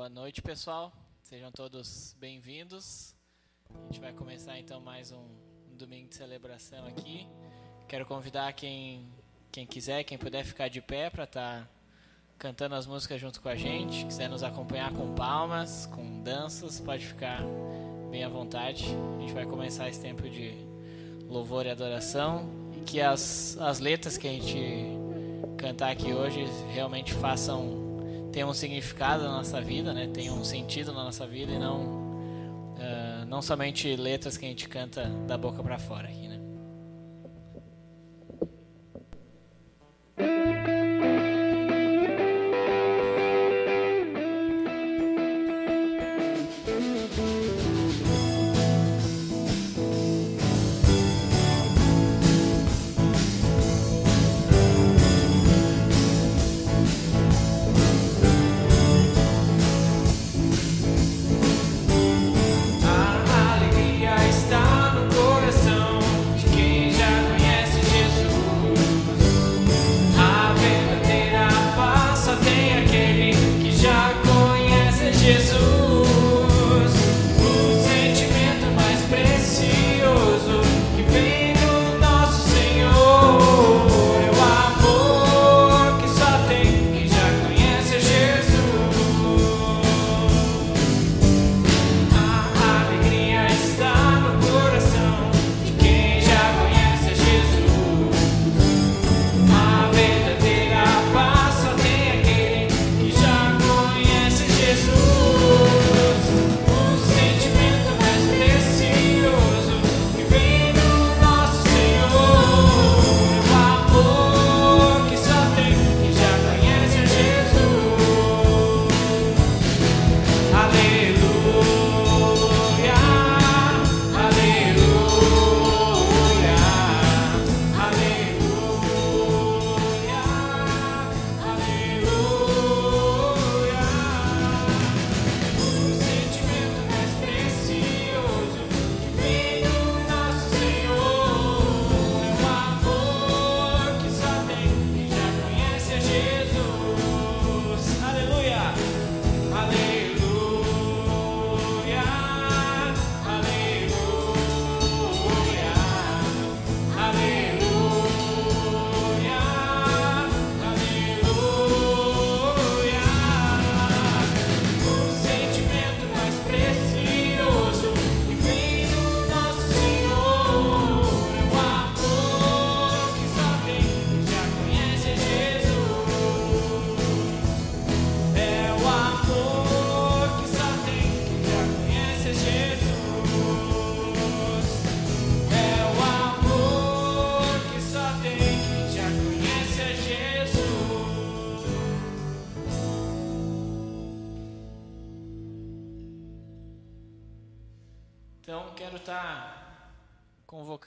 Boa noite, pessoal. Sejam todos bem-vindos. A gente vai começar então mais um, um, domingo de celebração aqui. Quero convidar quem, quem quiser, quem puder ficar de pé para estar tá cantando as músicas junto com a gente. Quiser nos acompanhar com palmas, com danças, pode ficar bem à vontade. A gente vai começar esse tempo de louvor e adoração e que as, as letras que a gente cantar aqui hoje realmente façam tenham um significado na nossa vida, né? Tenham um sentido na nossa vida e não uh, não somente letras que a gente canta da boca para fora aqui,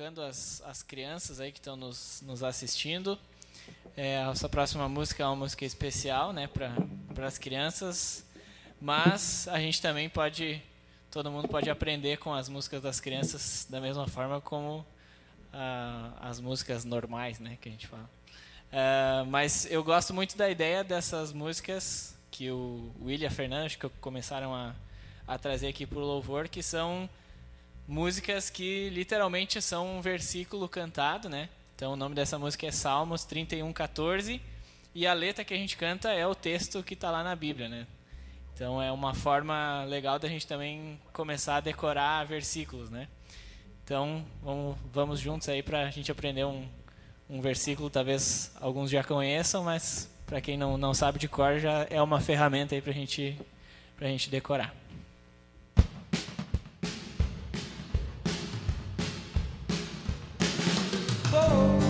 convocando as, as crianças aí que estão nos, nos assistindo. É, essa próxima música é uma música especial, né, para as crianças, mas a gente também pode, todo mundo pode aprender com as músicas das crianças da mesma forma como as músicas normais, né, que a gente fala. É, mas eu gosto muito da ideia dessas músicas que o William Fernandes que começaram a, a trazer aqui para o louvor, que são músicas que literalmente são um versículo cantado, né? Então o nome dessa música é Salmos 31, 14 e a letra que a gente canta é o texto que está lá na Bíblia, né? Então é uma forma legal da gente também começar a decorar versículos, né? Então vamos, vamos juntos aí para a gente aprender um, um versículo, talvez alguns já conheçam, mas para quem não, não sabe de cor já é uma ferramenta aí para gente, a gente decorar. boat.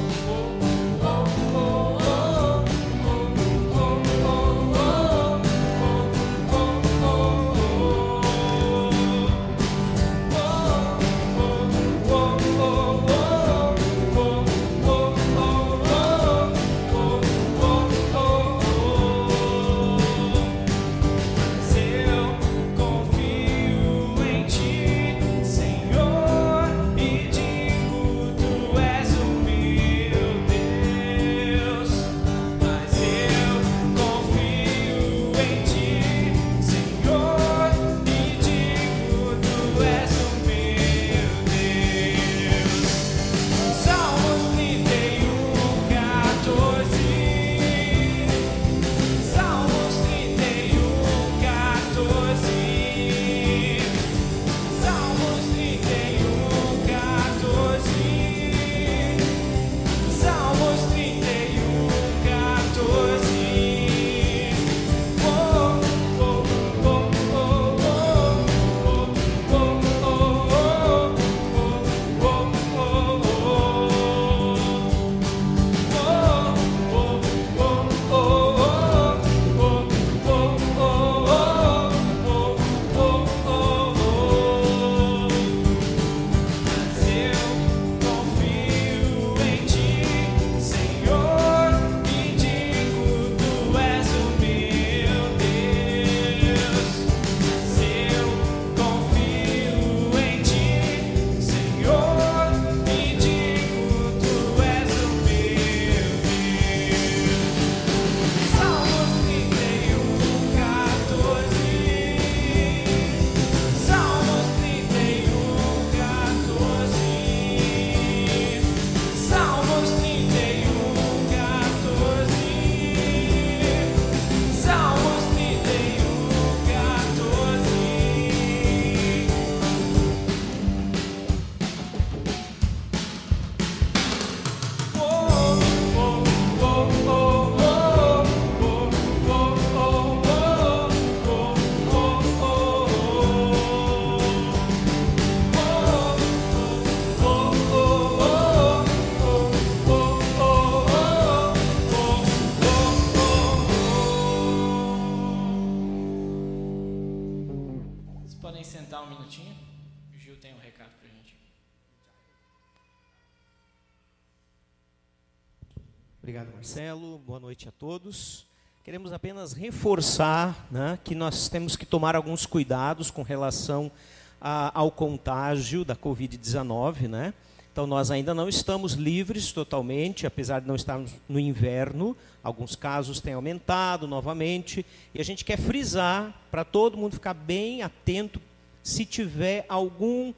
Obrigado, Marcelo. Boa noite a todos. Queremos apenas reforçar né, que nós temos que tomar alguns cuidados com relação a, ao contágio da Covid-19. Né? Então, nós ainda não estamos livres totalmente, apesar de não estarmos no inverno. Alguns casos têm aumentado novamente. E a gente quer frisar para todo mundo ficar bem atento se tiver algum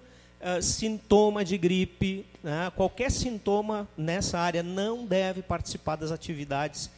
uh, sintoma de gripe, né? qualquer sintoma nessa área não deve participar das atividades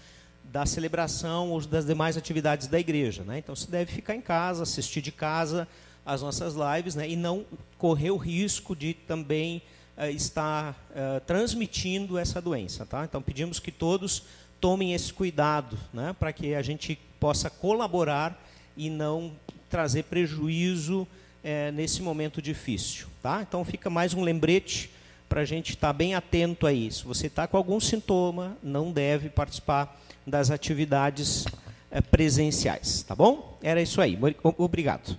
da celebração ou das demais atividades da igreja. Né? Então, se deve ficar em casa, assistir de casa as nossas lives né? e não correr o risco de também uh, estar uh, transmitindo essa doença. Tá? Então, pedimos que todos tomem esse cuidado né? para que a gente possa colaborar e não trazer prejuízo uh, nesse momento difícil. Tá? Então, fica mais um lembrete para a gente estar bem atento a isso. Você está com algum sintoma, não deve participar das atividades eh, presenciais, tá bom? Era isso aí. Obrigado.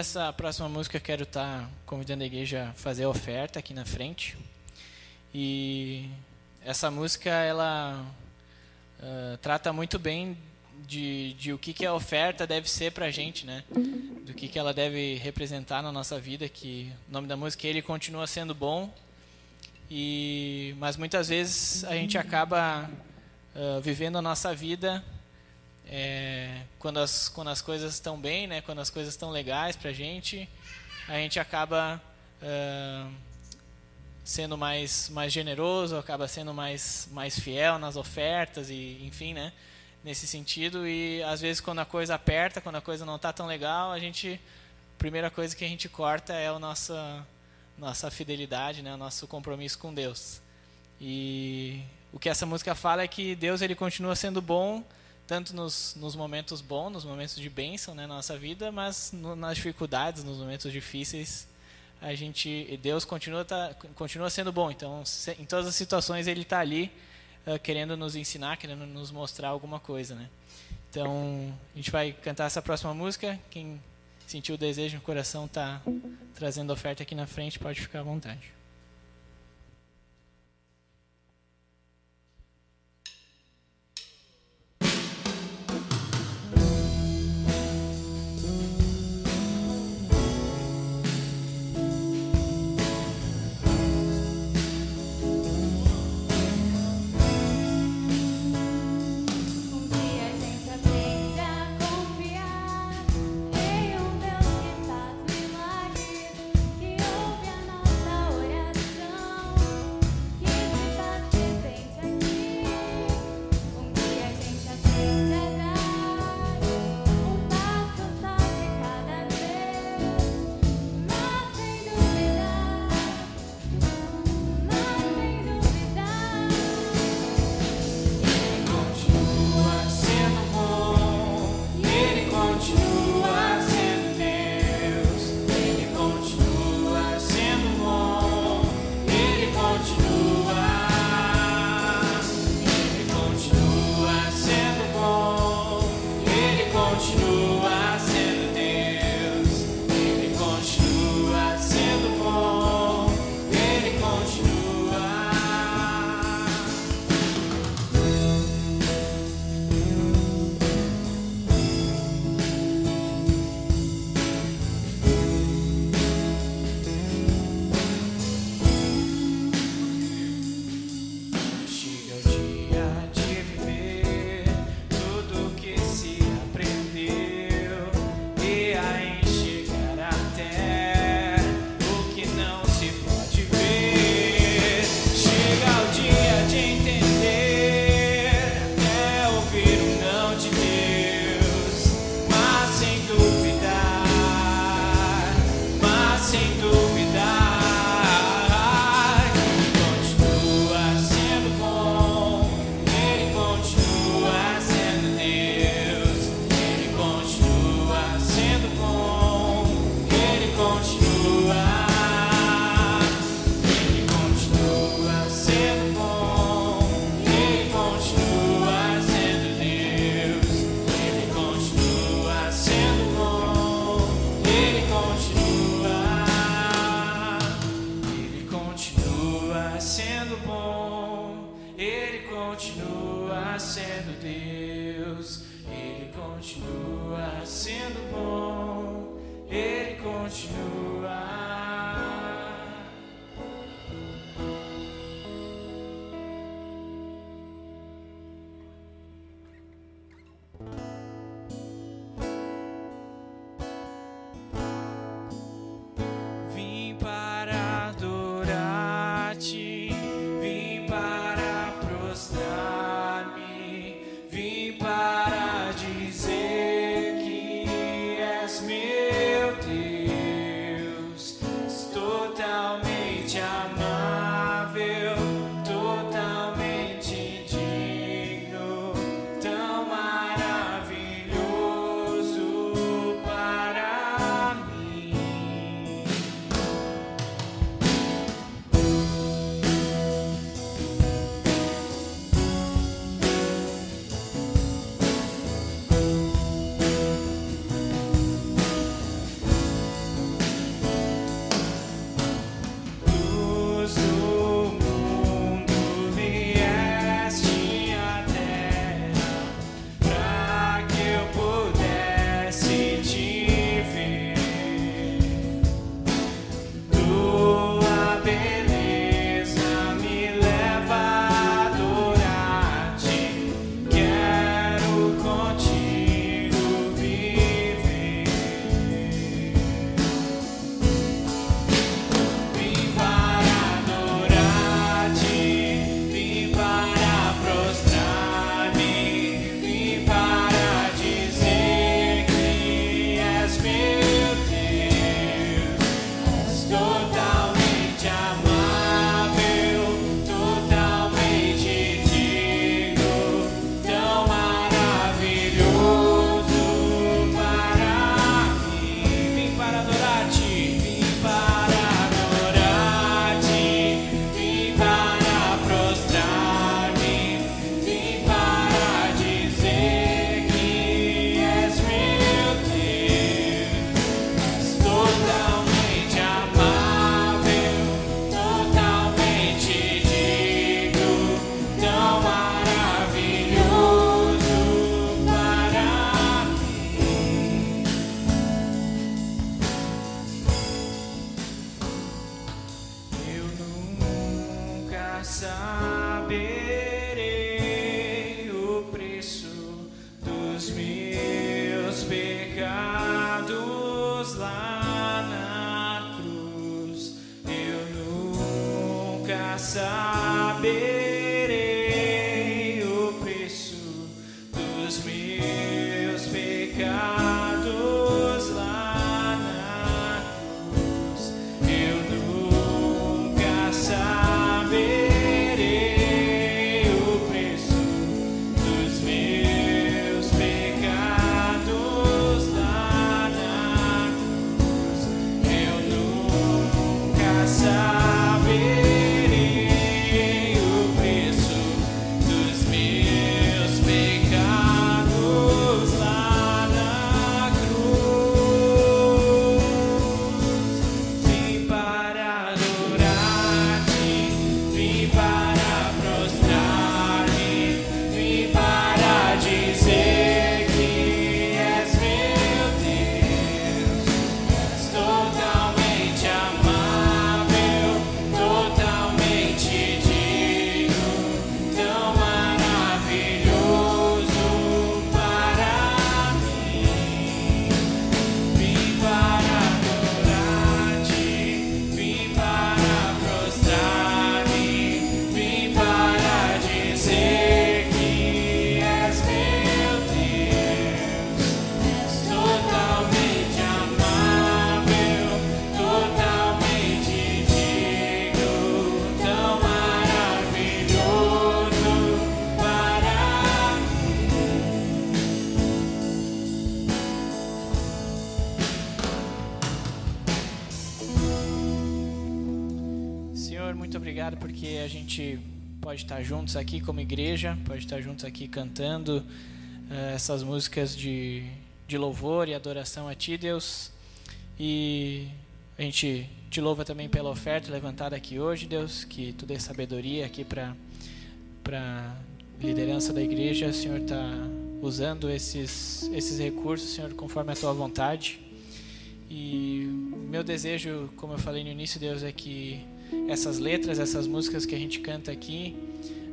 Dessa próxima música, eu quero estar tá convidando a igreja a fazer a oferta aqui na frente. E essa música, ela uh, trata muito bem de, de o que, que a oferta deve ser para a gente, né? Do que, que ela deve representar na nossa vida, que o nome da música Ele Continua Sendo Bom. E, mas muitas vezes a gente acaba uh, vivendo a nossa vida é, quando, as, quando as coisas estão bem, né? Quando as coisas estão legais para a gente, a gente acaba... Uh, sendo mais mais generoso, acaba sendo mais mais fiel nas ofertas e enfim, né? Nesse sentido e às vezes quando a coisa aperta, quando a coisa não está tão legal, a gente primeira coisa que a gente corta é a nossa nossa fidelidade, né? O nosso compromisso com Deus. E o que essa música fala é que Deus ele continua sendo bom tanto nos, nos momentos bons, nos momentos de bênção né, na nossa vida, mas no, nas dificuldades, nos momentos difíceis, a gente Deus continua tá, continua sendo bom. Então, se, em todas as situações ele está ali uh, querendo nos ensinar, querendo nos mostrar alguma coisa, né? Então, a gente vai cantar essa próxima música. Quem sentiu o desejo no coração está trazendo oferta aqui na frente, pode ficar à vontade. Pode estar juntos aqui como igreja, pode estar juntos aqui cantando uh, essas músicas de, de louvor e adoração a Ti, Deus. E a gente te louva também pela oferta levantada aqui hoje, Deus, que Tu dê sabedoria aqui para a liderança da igreja. O Senhor está usando esses, esses recursos, Senhor, conforme a Tua vontade. E meu desejo, como eu falei no início, Deus, é que essas letras, essas músicas que a gente canta aqui,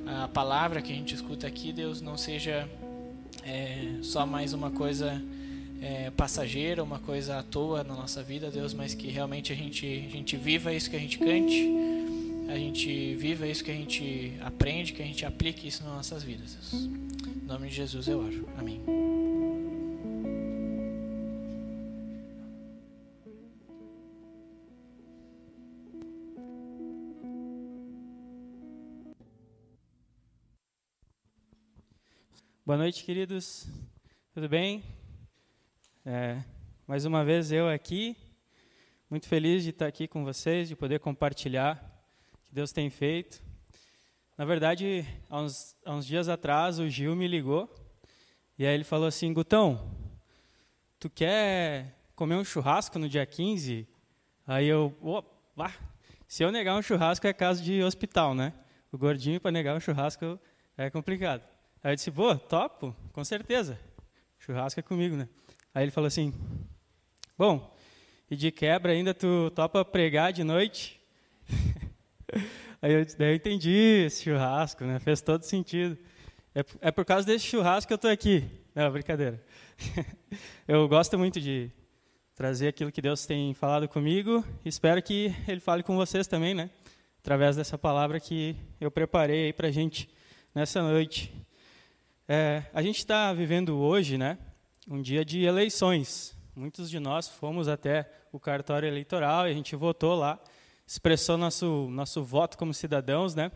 a palavra que a gente escuta aqui, Deus, não seja é, só mais uma coisa é, passageira, uma coisa à toa na nossa vida, Deus, mas que realmente a gente, a gente viva isso que a gente cante, a gente viva isso que a gente aprende, que a gente aplique isso nas nossas vidas, Deus. Em nome de Jesus eu oro. Amém. Boa noite, queridos. Tudo bem? É, mais uma vez eu aqui, muito feliz de estar aqui com vocês, de poder compartilhar o que Deus tem feito. Na verdade, há uns, há uns dias atrás, o Gil me ligou e aí ele falou assim: Gutão, tu quer comer um churrasco no dia 15? Aí eu, opa, se eu negar um churrasco é caso de hospital, né? O gordinho para negar um churrasco é complicado. Aí eu disse, pô, topo, com certeza. Churrasco é comigo, né? Aí ele falou assim, bom, e de quebra ainda tu topa pregar de noite? Aí eu, daí eu entendi esse churrasco, né? Fez todo sentido. É, é por causa desse churrasco que eu estou aqui. Não, brincadeira. eu gosto muito de trazer aquilo que Deus tem falado comigo. Espero que Ele fale com vocês também, né? Através dessa palavra que eu preparei aí para gente nessa noite. É, a gente está vivendo hoje, né, um dia de eleições. Muitos de nós fomos até o cartório eleitoral e a gente votou lá, expressou nosso nosso voto como cidadãos, né?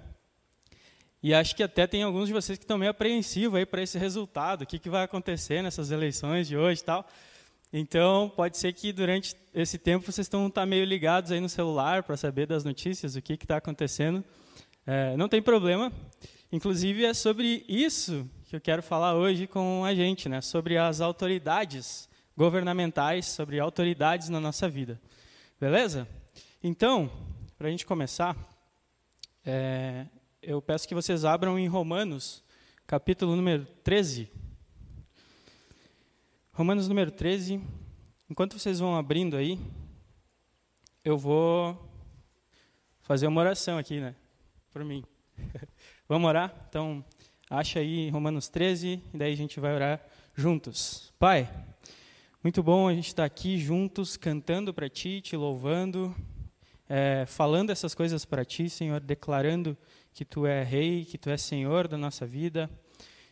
E acho que até tem alguns de vocês que estão meio apreensivos aí para esse resultado, o que, que vai acontecer nessas eleições de hoje e tal. Então, pode ser que durante esse tempo vocês estão tá meio ligados aí no celular para saber das notícias, o que está acontecendo. É, não tem problema. Inclusive, é sobre isso que eu quero falar hoje com a gente, né, sobre as autoridades governamentais, sobre autoridades na nossa vida. Beleza? Então, para a gente começar, é, eu peço que vocês abram em Romanos, capítulo número 13. Romanos número 13. Enquanto vocês vão abrindo aí, eu vou fazer uma oração aqui, né? Por mim. Vamos orar? Então, Acha aí Romanos 13 e daí a gente vai orar juntos. Pai, muito bom a gente estar aqui juntos, cantando para Ti, Te louvando, é, falando essas coisas para Ti, Senhor, declarando que Tu é Rei, que Tu é Senhor da nossa vida,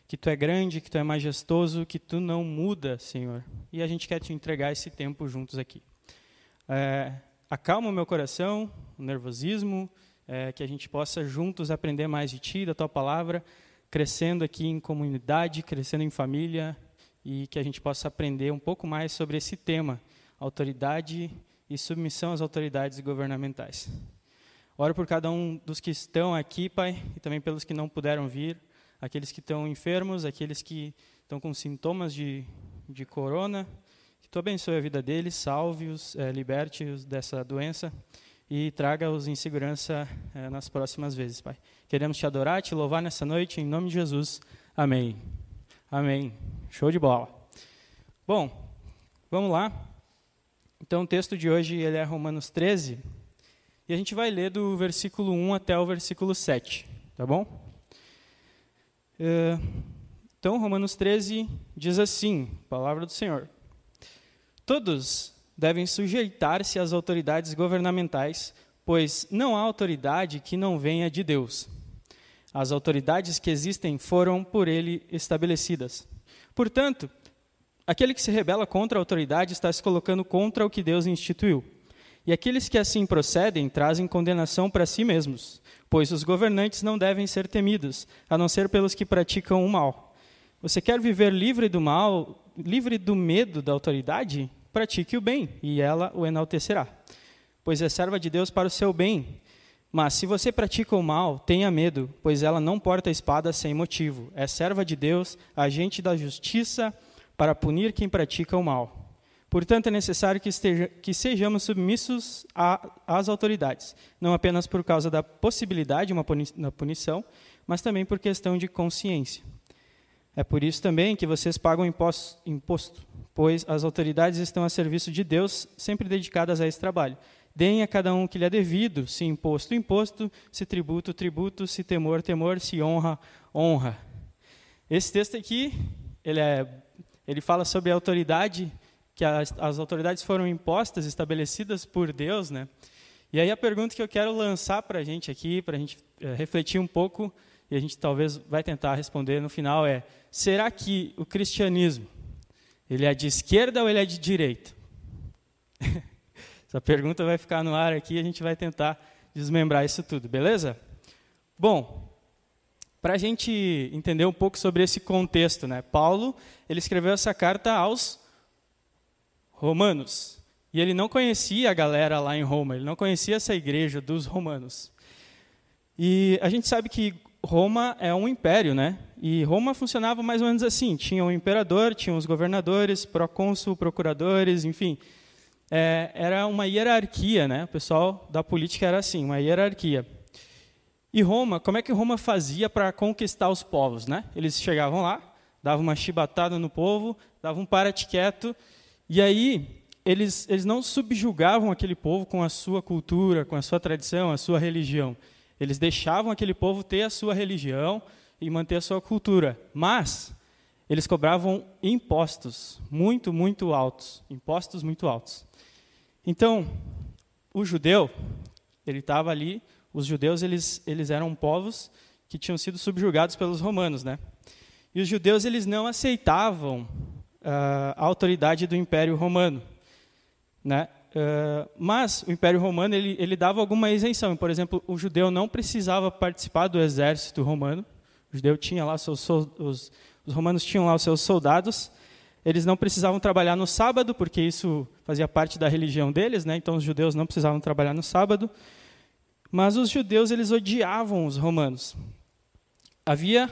que Tu é grande, que Tu é majestoso, que Tu não muda, Senhor. E a gente quer Te entregar esse tempo juntos aqui. É, acalma o meu coração, o nervosismo, é, que a gente possa juntos aprender mais de Ti, da Tua palavra, crescendo aqui em comunidade, crescendo em família e que a gente possa aprender um pouco mais sobre esse tema, autoridade e submissão às autoridades governamentais. Oro por cada um dos que estão aqui, Pai, e também pelos que não puderam vir, aqueles que estão enfermos, aqueles que estão com sintomas de, de corona, que Tu abençoe a vida deles, salve-os, é, liberte-os dessa doença e traga-os em segurança é, nas próximas vezes, Pai. Queremos te adorar, te louvar nessa noite, em nome de Jesus. Amém. Amém. Show de bola. Bom, vamos lá. Então, o texto de hoje ele é Romanos 13, e a gente vai ler do versículo 1 até o versículo 7, tá bom? É, então, Romanos 13 diz assim: Palavra do Senhor. Todos devem sujeitar-se às autoridades governamentais, pois não há autoridade que não venha de Deus. As autoridades que existem foram por ele estabelecidas. Portanto, aquele que se rebela contra a autoridade está se colocando contra o que Deus instituiu. E aqueles que assim procedem trazem condenação para si mesmos, pois os governantes não devem ser temidos, a não ser pelos que praticam o mal. Você quer viver livre do mal, livre do medo da autoridade? Pratique o bem, e ela o enaltecerá. Pois é serva de Deus para o seu bem, Mas se você pratica o mal, tenha medo, pois ela não porta espada sem motivo. É serva de Deus, agente da justiça, para punir quem pratica o mal. Portanto, é necessário que, esteja, que sejamos submissos às autoridades, não apenas por causa da possibilidade de uma punição, mas também por questão de consciência. É por isso também que vocês pagam imposto, pois as autoridades estão a serviço de Deus, sempre dedicadas a esse trabalho. Deem a cada um que lhe é devido, se imposto, imposto, se tributo, tributo, se temor, temor, se honra, honra. Esse texto aqui, ele, é, ele fala sobre a autoridade, que as, as autoridades foram impostas, estabelecidas por Deus, né? E aí a pergunta que eu quero lançar para a gente aqui, para a gente é, refletir um pouco, e a gente talvez vai tentar responder no final é: será que o cristianismo ele é de esquerda ou ele é de direita? Essa pergunta vai ficar no ar aqui e a gente vai tentar desmembrar isso tudo, beleza? Bom, para a gente entender um pouco sobre esse contexto, né? Paulo ele escreveu essa carta aos romanos e ele não conhecia a galera lá em Roma, ele não conhecia essa igreja dos romanos. E a gente sabe que Roma é um império, né? E Roma funcionava mais ou menos assim: tinha um imperador, tinha os governadores, procônsul, procuradores, enfim. É, era uma hierarquia, né? O pessoal da política era assim, uma hierarquia. E Roma, como é que Roma fazia para conquistar os povos, né? Eles chegavam lá, davam uma chibatada no povo, davam um parate quieto, e aí eles, eles não subjugavam aquele povo com a sua cultura, com a sua tradição, a sua religião. Eles deixavam aquele povo ter a sua religião e manter a sua cultura, mas eles cobravam impostos muito, muito altos, impostos muito altos. Então, o judeu, ele estava ali, os judeus eles, eles eram povos que tinham sido subjugados pelos romanos, né? E os judeus eles não aceitavam uh, a autoridade do Império Romano, né? Uh, mas o Império Romano ele, ele dava alguma isenção. Por exemplo, o judeu não precisava participar do exército romano. O judeu tinha lá seus os, os romanos tinham lá os seus soldados. Eles não precisavam trabalhar no sábado, porque isso fazia parte da religião deles, né? Então os judeus não precisavam trabalhar no sábado. Mas os judeus eles odiavam os romanos. Havia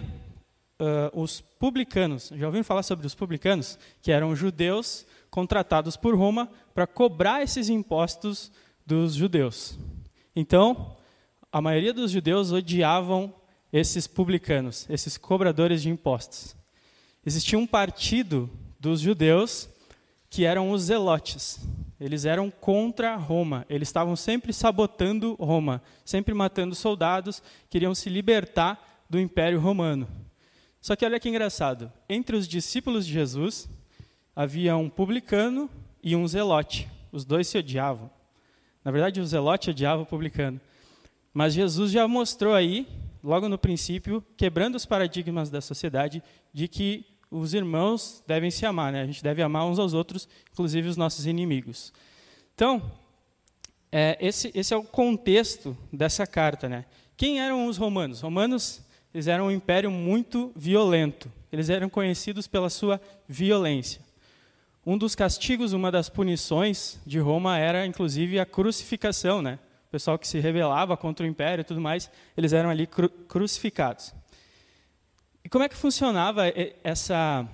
uh, os publicanos. Já ouviram falar sobre os publicanos? Que eram judeus contratados por Roma para cobrar esses impostos dos judeus. Então, a maioria dos judeus odiavam esses publicanos, esses cobradores de impostos. Existia um partido dos judeus que eram os zelotes. Eles eram contra Roma. Eles estavam sempre sabotando Roma, sempre matando soldados, queriam se libertar do Império Romano. Só que olha que engraçado, entre os discípulos de Jesus havia um publicano e um zelote. Os dois se odiavam. Na verdade, o zelote odiava o publicano. Mas Jesus já mostrou aí, logo no princípio, quebrando os paradigmas da sociedade, de que os irmãos devem se amar, né? A gente deve amar uns aos outros, inclusive os nossos inimigos. Então, é, esse, esse é o contexto dessa carta, né? Quem eram os romanos? Romanos, eles eram um império muito violento. Eles eram conhecidos pela sua violência. Um dos castigos, uma das punições de Roma era, inclusive, a crucificação, né? O pessoal que se rebelava contra o império e tudo mais, eles eram ali cru crucificados. E como é que funcionava essa,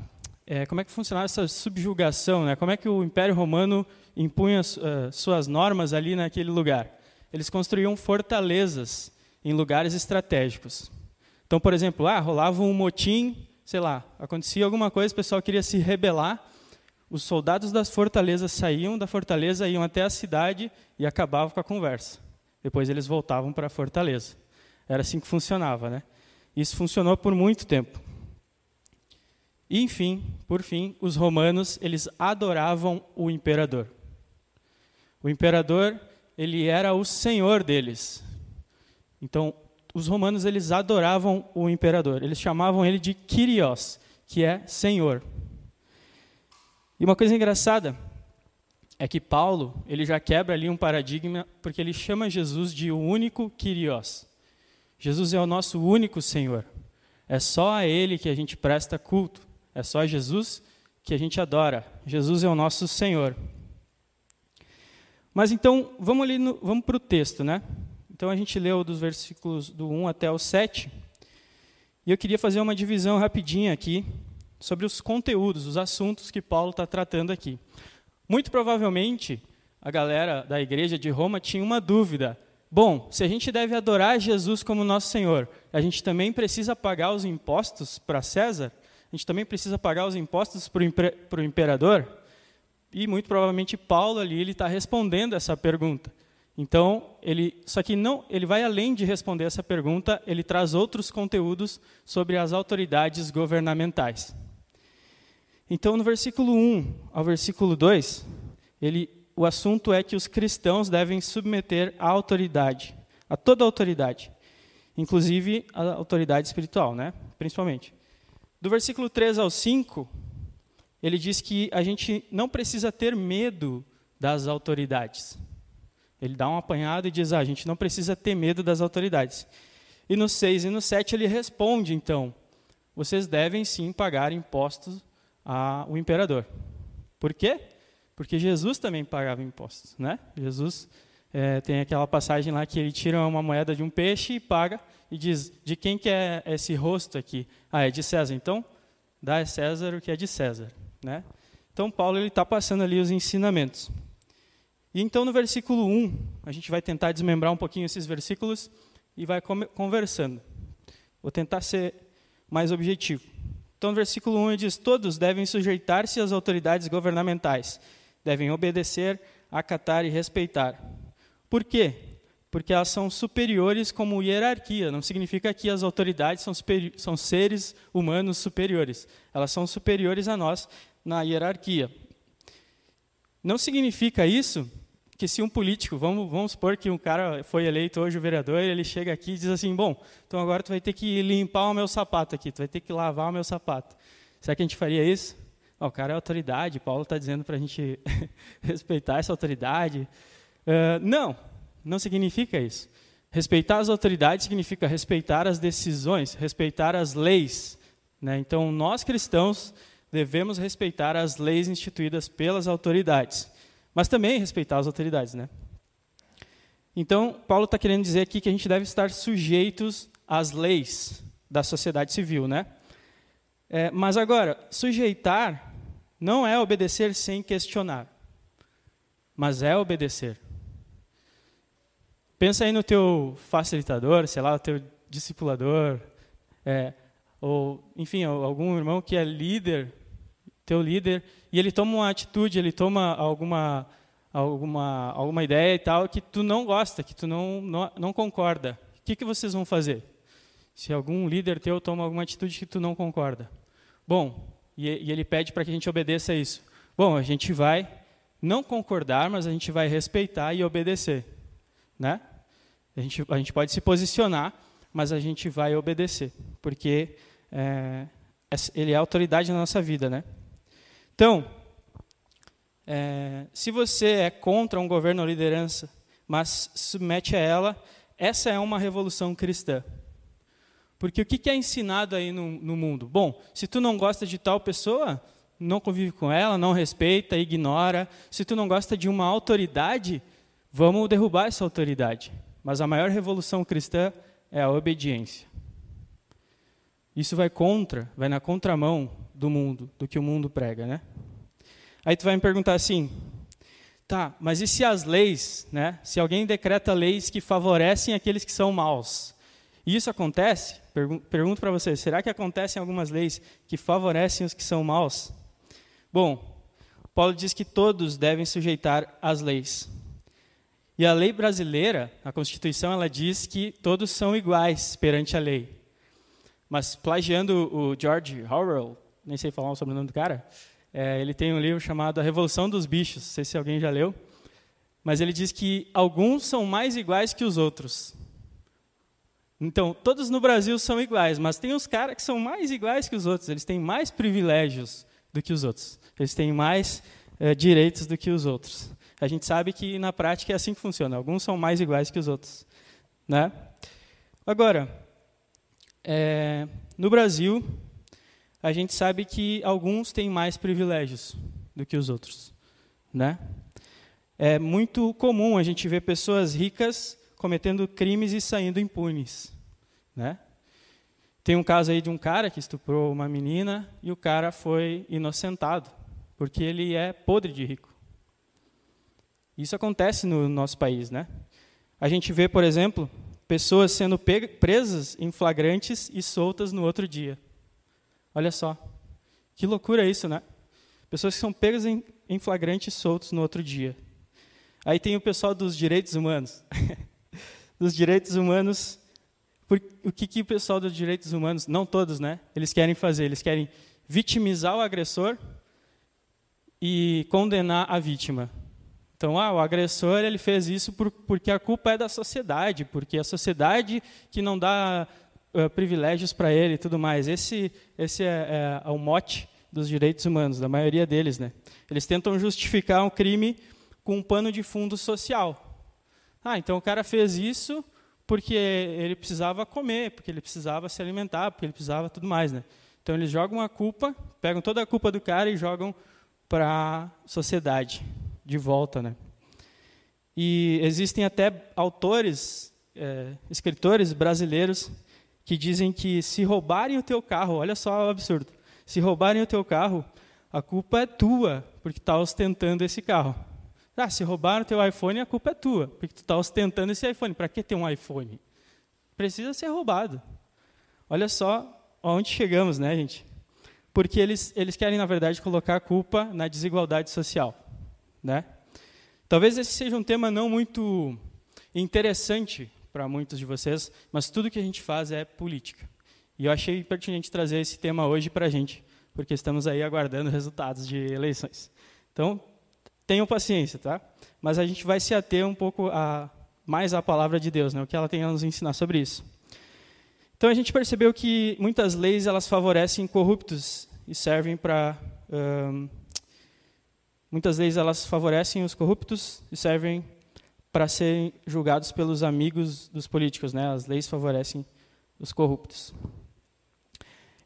é, como é que funcionava essa subjugação, né? Como é que o Império Romano impunha uh, suas normas ali naquele lugar? Eles construíam fortalezas em lugares estratégicos. Então, por exemplo, ah, rolava um motim, sei lá, acontecia alguma coisa, o pessoal queria se rebelar, os soldados das fortalezas saíam da fortaleza, iam até a cidade e acabavam com a conversa. Depois eles voltavam para a fortaleza. Era assim que funcionava, né? Isso funcionou por muito tempo. E, enfim, por fim, os romanos, eles adoravam o imperador. O imperador, ele era o senhor deles. Então, os romanos, eles adoravam o imperador. Eles chamavam ele de Kyrios, que é senhor. E uma coisa engraçada é que Paulo ele já quebra ali um paradigma porque ele chama Jesus de o único Kyrios. Jesus é o nosso único Senhor. É só a Ele que a gente presta culto. É só a Jesus que a gente adora. Jesus é o nosso Senhor. Mas então, vamos ali, no, vamos para o texto, né? Então a gente leu dos versículos do 1 até o 7. E eu queria fazer uma divisão rapidinha aqui sobre os conteúdos, os assuntos que Paulo está tratando aqui. Muito provavelmente a galera da igreja de Roma tinha uma dúvida. Bom, se a gente deve adorar Jesus como nosso Senhor, a gente também precisa pagar os impostos para César? A gente também precisa pagar os impostos para o imperador? E muito provavelmente Paulo ali ele está respondendo essa pergunta. Então ele, só que não, ele vai além de responder essa pergunta, ele traz outros conteúdos sobre as autoridades governamentais. Então no versículo 1 ao versículo 2, ele o assunto é que os cristãos devem submeter à autoridade, a toda a autoridade, inclusive a autoridade espiritual, né? principalmente. Do versículo 3 ao 5, ele diz que a gente não precisa ter medo das autoridades. Ele dá um apanhado e diz: ah, a gente não precisa ter medo das autoridades. E no 6 e no 7 ele responde, então: vocês devem sim pagar impostos ao imperador. Por quê? Porque Jesus também pagava impostos, né? Jesus é, tem aquela passagem lá que ele tira uma moeda de um peixe e paga e diz: de quem que é esse rosto aqui? Ah, é de César. Então, dá a César o que é de César, né? Então Paulo ele está passando ali os ensinamentos. E então no versículo 1, a gente vai tentar desmembrar um pouquinho esses versículos e vai conversando. Vou tentar ser mais objetivo. Então no versículo 1 ele diz: Todos devem sujeitar-se às autoridades governamentais devem obedecer, acatar e respeitar. Por quê? Porque elas são superiores como hierarquia. Não significa que as autoridades são, são seres humanos superiores. Elas são superiores a nós na hierarquia. Não significa isso que se um político, vamos, vamos supor que um cara foi eleito hoje o vereador, ele chega aqui e diz assim, bom, então agora tu vai ter que limpar o meu sapato aqui, tu vai ter que lavar o meu sapato. Será que a gente faria isso? Oh, o cara é autoridade, Paulo está dizendo para a gente respeitar essa autoridade. Uh, não, não significa isso. Respeitar as autoridades significa respeitar as decisões, respeitar as leis. Né? Então, nós cristãos devemos respeitar as leis instituídas pelas autoridades, mas também respeitar as autoridades. Né? Então, Paulo está querendo dizer aqui que a gente deve estar sujeitos às leis da sociedade civil. Né? É, mas agora, sujeitar não é obedecer sem questionar, mas é obedecer. Pensa aí no teu facilitador, sei lá, o teu discipulador, é, ou, enfim, algum irmão que é líder, teu líder, e ele toma uma atitude, ele toma alguma, alguma, alguma ideia e tal que tu não gosta, que tu não, não, não concorda. O que, que vocês vão fazer? Se algum líder teu toma alguma atitude que tu não concorda. Bom, e, e ele pede para que a gente obedeça a isso. Bom, a gente vai não concordar, mas a gente vai respeitar e obedecer. Né? A, gente, a gente pode se posicionar, mas a gente vai obedecer, porque é, ele é autoridade na nossa vida. Né? Então, é, se você é contra um governo ou liderança, mas submete a ela, essa é uma revolução cristã. Porque o que é ensinado aí no, no mundo? Bom, se tu não gosta de tal pessoa, não convive com ela, não respeita, ignora. Se tu não gosta de uma autoridade, vamos derrubar essa autoridade. Mas a maior revolução cristã é a obediência. Isso vai contra, vai na contramão do mundo, do que o mundo prega, né? Aí tu vai me perguntar assim: "Tá, mas e se as leis, né? Se alguém decreta leis que favorecem aqueles que são maus? Isso acontece? Pergunto para você, será que acontecem algumas leis que favorecem os que são maus? Bom, Paulo diz que todos devem sujeitar às leis. E a lei brasileira, a Constituição, ela diz que todos são iguais perante a lei. Mas plagiando o George Orwell, nem sei falar o sobrenome do cara, é, ele tem um livro chamado A Revolução dos Bichos, não sei se alguém já leu, mas ele diz que alguns são mais iguais que os outros. Então, todos no Brasil são iguais, mas tem uns caras que são mais iguais que os outros, eles têm mais privilégios do que os outros, eles têm mais é, direitos do que os outros. A gente sabe que na prática é assim que funciona, alguns são mais iguais que os outros. Né? Agora, é, no Brasil, a gente sabe que alguns têm mais privilégios do que os outros. Né? É muito comum a gente ver pessoas ricas cometendo crimes e saindo impunes, né? Tem um caso aí de um cara que estuprou uma menina e o cara foi inocentado, porque ele é podre de rico. Isso acontece no nosso país, né? A gente vê, por exemplo, pessoas sendo presas em flagrantes e soltas no outro dia. Olha só. Que loucura isso, né? Pessoas que são pegas em, em flagrante e soltos no outro dia. Aí tem o pessoal dos direitos humanos. dos direitos humanos, por, o que, que o pessoal dos direitos humanos, não todos, né? Eles querem fazer? Eles querem vitimizar o agressor e condenar a vítima. Então, ah, o agressor ele fez isso por, porque a culpa é da sociedade, porque a sociedade que não dá uh, privilégios para ele e tudo mais. Esse, esse é, é, é, o mote dos direitos humanos, da maioria deles. Né? Eles tentam justificar um crime com um pano de fundo social. Ah, então o cara fez isso porque ele precisava comer, porque ele precisava se alimentar, porque ele precisava tudo mais. Né? Então eles jogam a culpa, pegam toda a culpa do cara e jogam para a sociedade de volta, né? E existem até autores, é, escritores brasileiros que dizem que se roubarem o teu carro, olha só o absurdo, se roubarem o teu carro, a culpa é tua, porque está ostentando esse carro. Ah, se roubaram o teu iPhone, a culpa é tua, porque tu está ostentando esse iPhone. Para que ter um iPhone? Precisa ser roubado. Olha só onde chegamos, né, gente? Porque eles, eles querem, na verdade, colocar a culpa na desigualdade social. Né? Talvez esse seja um tema não muito interessante para muitos de vocês, mas tudo que a gente faz é política. E eu achei pertinente trazer esse tema hoje para a gente, porque estamos aí aguardando resultados de eleições. Então, tenham paciência, tá? Mas a gente vai se ater um pouco a, mais à palavra de Deus, né? o que ela tem a nos ensinar sobre isso. Então, a gente percebeu que muitas leis elas favorecem corruptos e servem para um, Muitas vezes elas favorecem os corruptos e servem para serem julgados pelos amigos dos políticos, né? As leis favorecem os corruptos.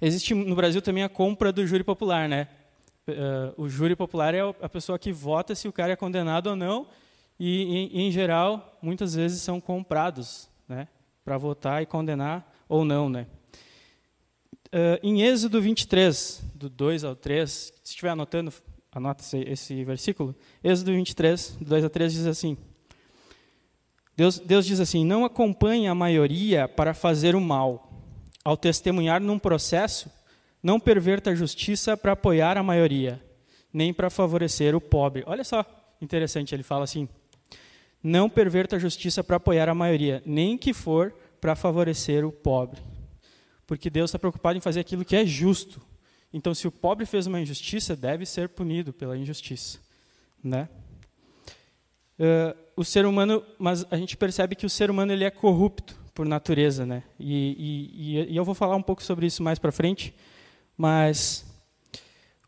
Existe no Brasil também a compra do júri popular, né? Uh, o júri popular é a pessoa que vota se o cara é condenado ou não, e em, em geral muitas vezes são comprados, né? Para votar e condenar ou não, né? Uh, em Êxodo 23, do 2 ao 3, se estiver anotando, anota esse, esse versículo, Êxodo 23, 2 a 3 diz assim: Deus, Deus diz assim: Não acompanhe a maioria para fazer o mal. Ao testemunhar num processo, não perverta a justiça para apoiar a maioria, nem para favorecer o pobre. Olha só, interessante, ele fala assim: Não perverta a justiça para apoiar a maioria, nem que for para favorecer o pobre. Porque Deus está preocupado em fazer aquilo que é justo, então, se o pobre fez uma injustiça, deve ser punido pela injustiça, né? Uh, o ser humano, mas a gente percebe que o ser humano ele é corrupto por natureza, né? E, e, e eu vou falar um pouco sobre isso mais para frente, mas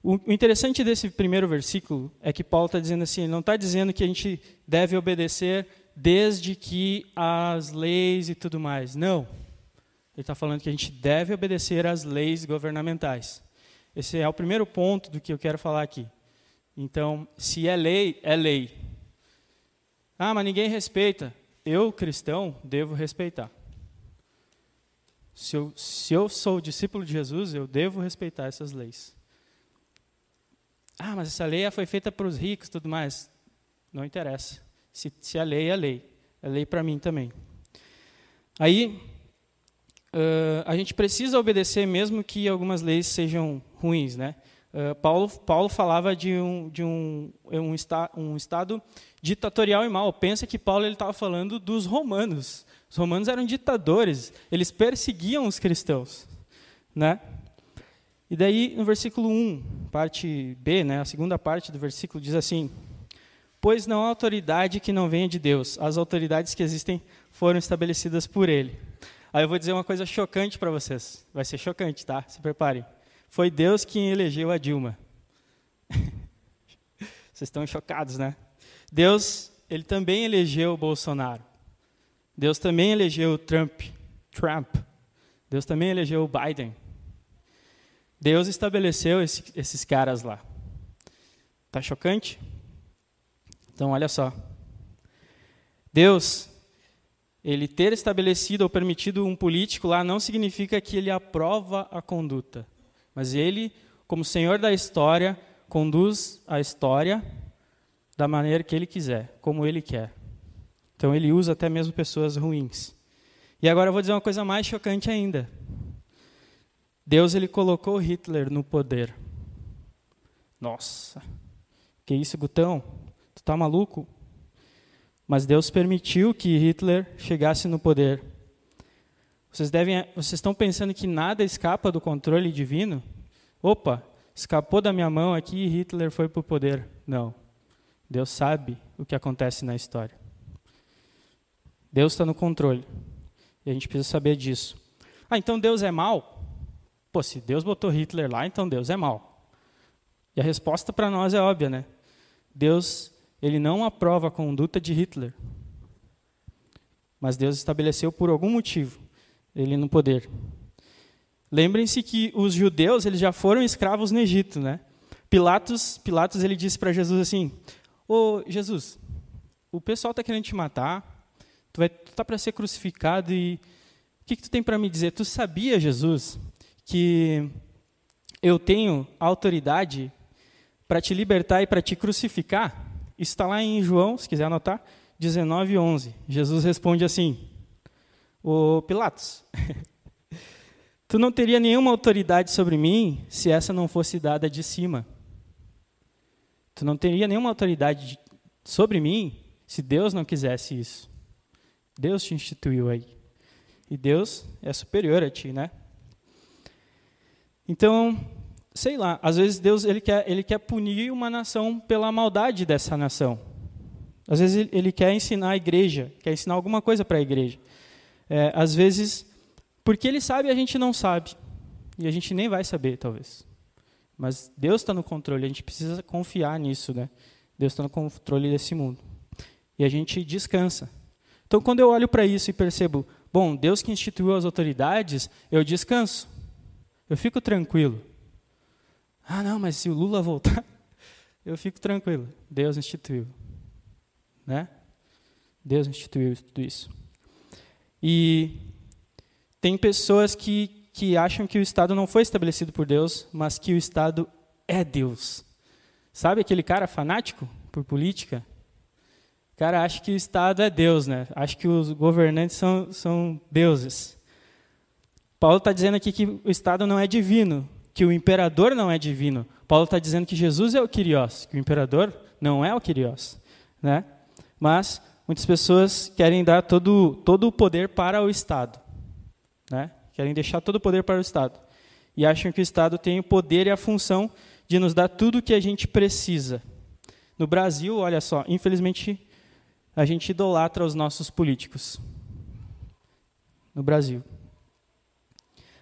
o, o, interessante desse primeiro versículo é que Paulo está dizendo assim, ele não está dizendo que a gente deve obedecer desde que as leis e tudo mais. Não. Ele está falando que a gente deve obedecer às leis governamentais. Esse é o primeiro ponto do que eu quero falar aqui. Então, se é lei, é lei. Ah, mas ninguém respeita. Eu, cristão, devo respeitar. Se eu, se eu sou discípulo de Jesus, eu devo respeitar essas leis. Ah, mas essa lei foi feita para os ricos e tudo mais. Não interessa. Se, se a lei é lei. É lei para mim também. Aí, uh, a gente precisa obedecer mesmo que algumas leis sejam ruins. Né? Uh, Paulo, Paulo falava de um, de um, um, esta, um estado ditatorial e mal. Pensa que Paulo estava falando dos romanos. Os romanos eram ditadores, eles perseguiam os cristãos. Né? E daí, no versículo 1, parte B, né, a segunda parte do versículo, diz assim: Pois não há autoridade que não venha de Deus, as autoridades que existem foram estabelecidas por Ele. Aí eu vou dizer uma coisa chocante para vocês. Vai ser chocante, tá? Se preparem. Foi Deus quem elegeu a Dilma. Vocês estão chocados, né? Deus, ele também elegeu o Bolsonaro. Deus também elegeu o Trump. Trump. Deus também elegeu o Biden. Deus estabeleceu esse, esses caras lá. Tá chocante? Então, olha só. Deus ele ter estabelecido ou permitido um político lá não significa que ele aprova a conduta, mas ele, como senhor da história, conduz a história da maneira que ele quiser, como ele quer. Então ele usa até mesmo pessoas ruins. E agora eu vou dizer uma coisa mais chocante ainda. Deus ele colocou Hitler no poder. Nossa. Que isso, Gutão? Tu tá maluco? Mas Deus permitiu que Hitler chegasse no poder. Vocês devem, vocês estão pensando que nada escapa do controle divino? Opa, escapou da minha mão aqui e Hitler foi para o poder. Não. Deus sabe o que acontece na história. Deus está no controle. E a gente precisa saber disso. Ah, então Deus é mal? Pô, se Deus botou Hitler lá, então Deus é mal. E a resposta para nós é óbvia, né? Deus ele não aprova a conduta de Hitler. Mas Deus estabeleceu por algum motivo ele no poder. Lembrem-se que os judeus eles já foram escravos no Egito, né? Pilatos, Pilatos ele disse para Jesus assim: "Ô Jesus, o pessoal está querendo te matar. Tu vai tu tá para ser crucificado e o que, que tu tem para me dizer? Tu sabia, Jesus, que eu tenho autoridade para te libertar e para te crucificar?" Isso está lá em João, se quiser anotar, 19, 11. Jesus responde assim: Ô Pilatos, tu não teria nenhuma autoridade sobre mim se essa não fosse dada de cima. Tu não teria nenhuma autoridade sobre mim se Deus não quisesse isso. Deus te instituiu aí. E Deus é superior a ti, né? Então, sei lá, às vezes Deus ele quer, ele quer punir uma nação pela maldade dessa nação. Às vezes ele quer ensinar a igreja, quer ensinar alguma coisa para a igreja. É, às vezes, porque ele sabe a gente não sabe. E a gente nem vai saber, talvez. Mas Deus está no controle, a gente precisa confiar nisso, né? Deus está no controle desse mundo. E a gente descansa. Então, quando eu olho para isso e percebo, bom, Deus que instituiu as autoridades, eu descanso. Eu fico tranquilo. Ah, não, mas se o Lula voltar, eu fico tranquilo. Deus instituiu. Né? Deus instituiu tudo isso. E tem pessoas que, que acham que o Estado não foi estabelecido por Deus, mas que o Estado é Deus. Sabe aquele cara fanático por política? O cara acha que o Estado é Deus, né? Acha que os governantes são, são deuses. Paulo está dizendo aqui que o Estado não é divino, que o imperador não é divino. Paulo está dizendo que Jesus é o Kyrios, que o imperador não é o Kyrios. Né? Mas muitas pessoas querem dar todo, todo o poder para o Estado. Né? Querem deixar todo o poder para o Estado. E acham que o Estado tem o poder e a função de nos dar tudo o que a gente precisa. No Brasil, olha só, infelizmente, a gente idolatra os nossos políticos. No Brasil.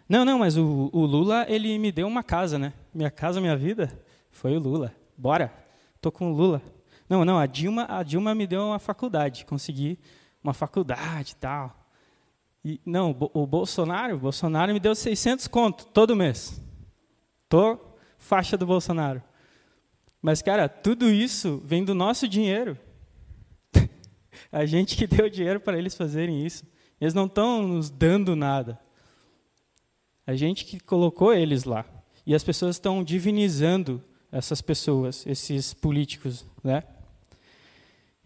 Não, não, mas o, o, Lula, ele me deu uma casa, né? Minha casa, minha vida, foi o Lula. Bora, tô com o Lula. Não, não, a Dilma, a Dilma me deu uma faculdade, consegui uma faculdade e tal. E, não, o Bolsonaro, o Bolsonaro me deu 600 conto todo mês. Tô faixa do Bolsonaro. Mas, cara, tudo isso vem do nosso dinheiro. a gente que deu dinheiro para eles fazerem isso. Eles não estão nos dando nada. A gente que colocou eles lá. E as pessoas estão divinizando essas pessoas, esses políticos, né?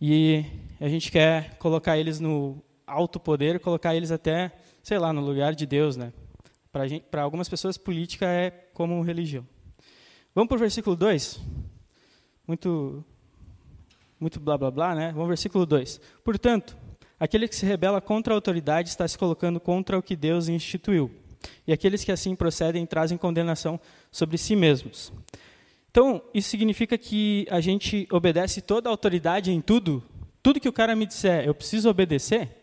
E a gente quer colocar eles no alto poder, colocar eles até, sei lá, no lugar de Deus, né? Para algumas pessoas, política é como religião. Vamos para o versículo 2? Muito, muito blá blá blá, né? Vamos ao versículo 2. Portanto, aquele que se rebela contra a autoridade está se colocando contra o que Deus instituiu e aqueles que assim procedem trazem condenação sobre si mesmos. Então, isso significa que a gente obedece toda a autoridade em tudo? Tudo que o cara me disser, eu preciso obedecer?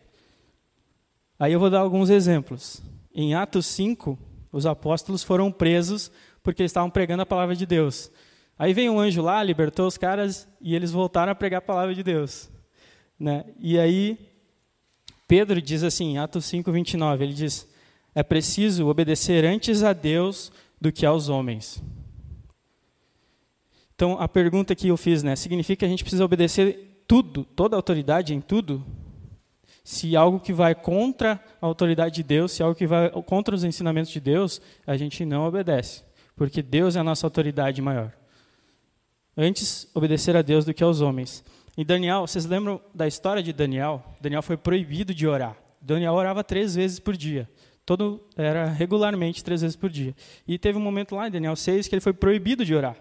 Aí eu vou dar alguns exemplos. Em Atos 5, os apóstolos foram presos porque eles estavam pregando a palavra de Deus. Aí veio um anjo lá, libertou os caras e eles voltaram a pregar a palavra de Deus. Né? E aí, Pedro diz assim, Atos 5, 29, ele diz: é preciso obedecer antes a Deus do que aos homens. Então, a pergunta que eu fiz, né, significa que a gente precisa obedecer tudo, toda autoridade em tudo? Se algo que vai contra a autoridade de Deus, se algo que vai contra os ensinamentos de Deus, a gente não obedece, porque Deus é a nossa autoridade maior. Antes obedecer a Deus do que aos homens. E Daniel, vocês lembram da história de Daniel? Daniel foi proibido de orar. Daniel orava três vezes por dia. Todo era regularmente três vezes por dia. E teve um momento lá em Daniel 6 que ele foi proibido de orar.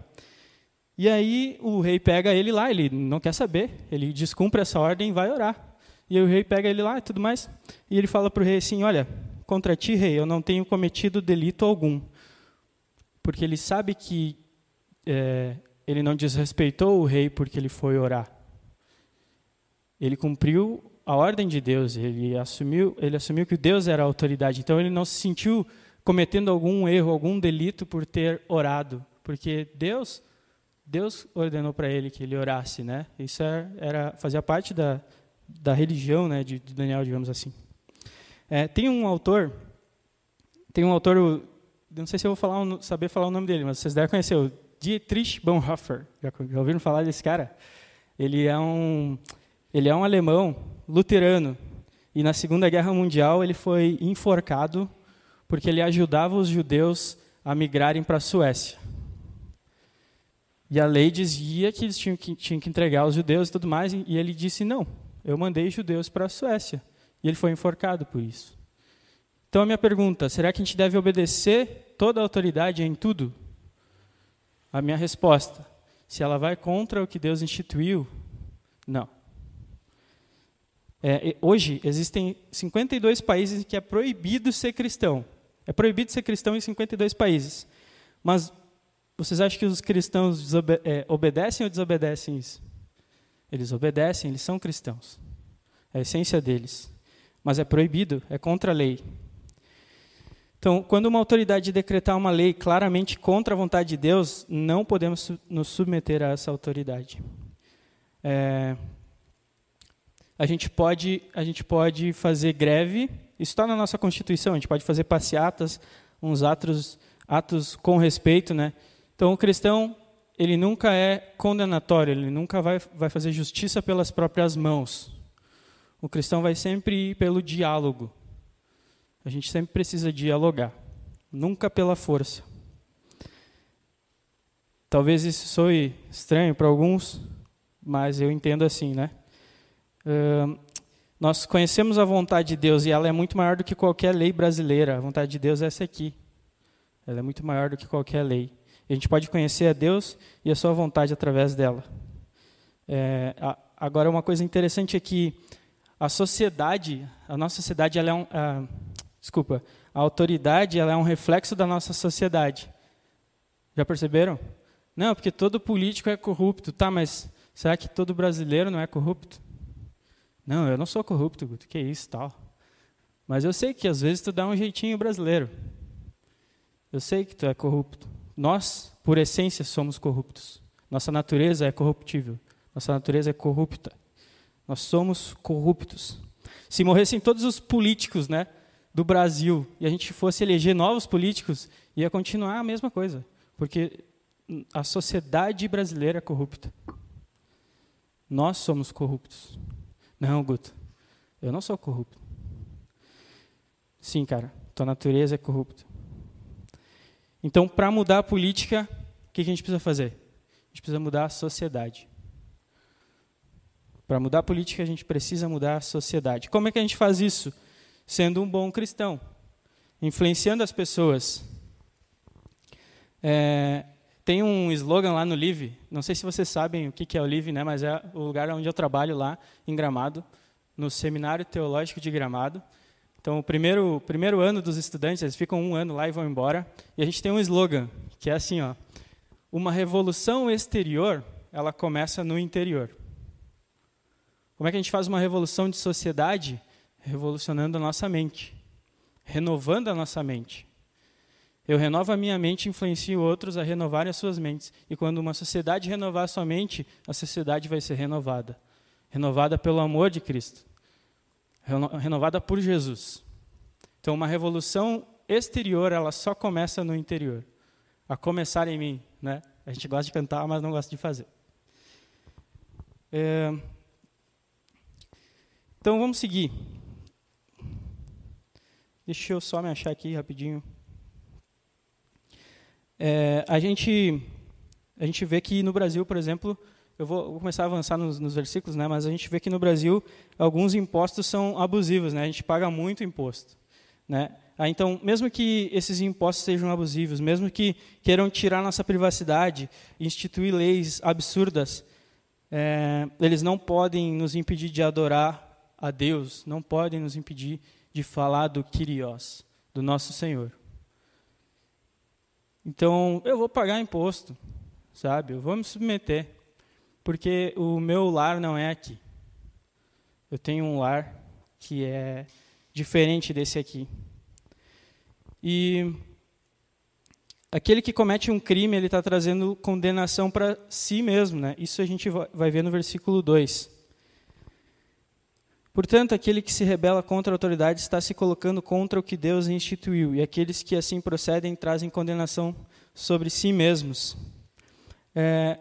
E aí o rei pega ele lá, ele não quer saber, ele descumpre essa ordem e vai orar. E aí o rei pega ele lá e tudo mais. E ele fala para o rei assim: Olha, contra ti, rei, eu não tenho cometido delito algum. Porque ele sabe que é, ele não desrespeitou o rei porque ele foi orar. Ele cumpriu a ordem de Deus, ele assumiu, ele assumiu que Deus era a autoridade. Então ele não se sentiu cometendo algum erro, algum delito por ter orado, porque Deus Deus ordenou para ele que ele orasse, né? Isso era, era fazia parte da, da religião né, de, de Daniel, digamos assim. É, tem um autor, tem um autor, não sei se eu vou falar, saber falar o nome dele, mas vocês devem conhecer, o Dietrich Bonhoeffer. Já, já ouviram falar desse cara? Ele é um, ele é um alemão luterano e na Segunda Guerra Mundial ele foi enforcado porque ele ajudava os judeus a migrarem para a Suécia. E a lei dizia que eles tinham que, tinham que entregar os judeus e tudo mais, e ele disse não eu mandei judeus para a Suécia. E ele foi enforcado por isso. Então a minha pergunta, será que a gente deve obedecer toda a autoridade em tudo? A minha resposta, se ela vai contra o que Deus instituiu, não. É, hoje existem 52 países em que é proibido ser cristão. É proibido ser cristão em 52 países. Mas vocês acham que os cristãos é, obedecem ou desobedecem isso? Eles obedecem, eles são cristãos. É a essência deles. Mas é proibido, é contra a lei. Então, quando uma autoridade decretar uma lei claramente contra a vontade de Deus, não podemos nos submeter a essa autoridade. É, a gente pode a gente pode fazer greve isso está na nossa constituição a gente pode fazer passeatas uns atos atos com respeito né então o cristão ele nunca é condenatório, ele nunca vai, vai fazer justiça pelas próprias mãos. O cristão vai sempre ir pelo diálogo. A gente sempre precisa dialogar, nunca pela força. Talvez isso soe estranho para alguns, mas eu entendo assim, né? Uh, nós conhecemos a vontade de Deus e ela é muito maior do que qualquer lei brasileira. A vontade de Deus é essa aqui. Ela é muito maior do que qualquer lei. A gente pode conhecer a Deus e a sua vontade através dela. É, a, agora, uma coisa interessante é que a sociedade, a nossa sociedade, ela é um, a, desculpa, a autoridade, ela é um reflexo da nossa sociedade. Já perceberam? Não, porque todo político é corrupto, tá? Mas será que todo brasileiro não é corrupto? Não, eu não sou corrupto, Guto, que isso, tal. Mas eu sei que às vezes tu dá um jeitinho brasileiro. Eu sei que tu é corrupto. Nós, por essência, somos corruptos. Nossa natureza é corruptível. Nossa natureza é corrupta. Nós somos corruptos. Se morressem todos os políticos né, do Brasil e a gente fosse eleger novos políticos, ia continuar a mesma coisa. Porque a sociedade brasileira é corrupta. Nós somos corruptos. Não, Guto, eu não sou corrupto. Sim, cara, tua natureza é corrupta. Então, para mudar a política, o que a gente precisa fazer? A gente precisa mudar a sociedade. Para mudar a política, a gente precisa mudar a sociedade. Como é que a gente faz isso? Sendo um bom cristão, influenciando as pessoas. É, tem um slogan lá no Live, não sei se vocês sabem o que é o Live, né, mas é o lugar onde eu trabalho lá, em Gramado, no Seminário Teológico de Gramado. Então, o primeiro, primeiro ano dos estudantes, eles ficam um ano lá e vão embora. E a gente tem um slogan, que é assim, ó, uma revolução exterior, ela começa no interior. Como é que a gente faz uma revolução de sociedade? Revolucionando a nossa mente, renovando a nossa mente. Eu renovo a minha mente e influencio outros a renovarem as suas mentes. E quando uma sociedade renovar a sua mente, a sociedade vai ser renovada. Renovada pelo amor de Cristo renovada por Jesus. Então, uma revolução exterior, ela só começa no interior. A começar em mim, né? A gente gosta de cantar, mas não gosta de fazer. É... Então, vamos seguir. Deixa eu só me achar aqui rapidinho. É, a, gente, a gente vê que no Brasil, por exemplo, eu vou, vou começar a avançar nos, nos, versículos, né, mas a gente vê que no Brasil alguns impostos são abusivos, né, a gente paga muito imposto. Né? Ah, então, mesmo que esses impostos sejam abusivos, mesmo que queiram tirar nossa privacidade, instituir leis absurdas, é, eles não podem nos impedir de adorar a Deus, não podem nos impedir de falar do Kyrios, do nosso Senhor. Então, eu vou pagar imposto, sabe? Eu vou me submeter, porque o meu lar não é aqui. Eu tenho um lar que é diferente desse aqui. E aquele que comete um crime, ele está trazendo condenação para si mesmo. Né? Isso a gente vai ver no versículo 2. Portanto, aquele que se rebela contra a autoridade está se colocando contra o que Deus instituiu, e aqueles que assim procedem trazem condenação sobre si mesmos. É,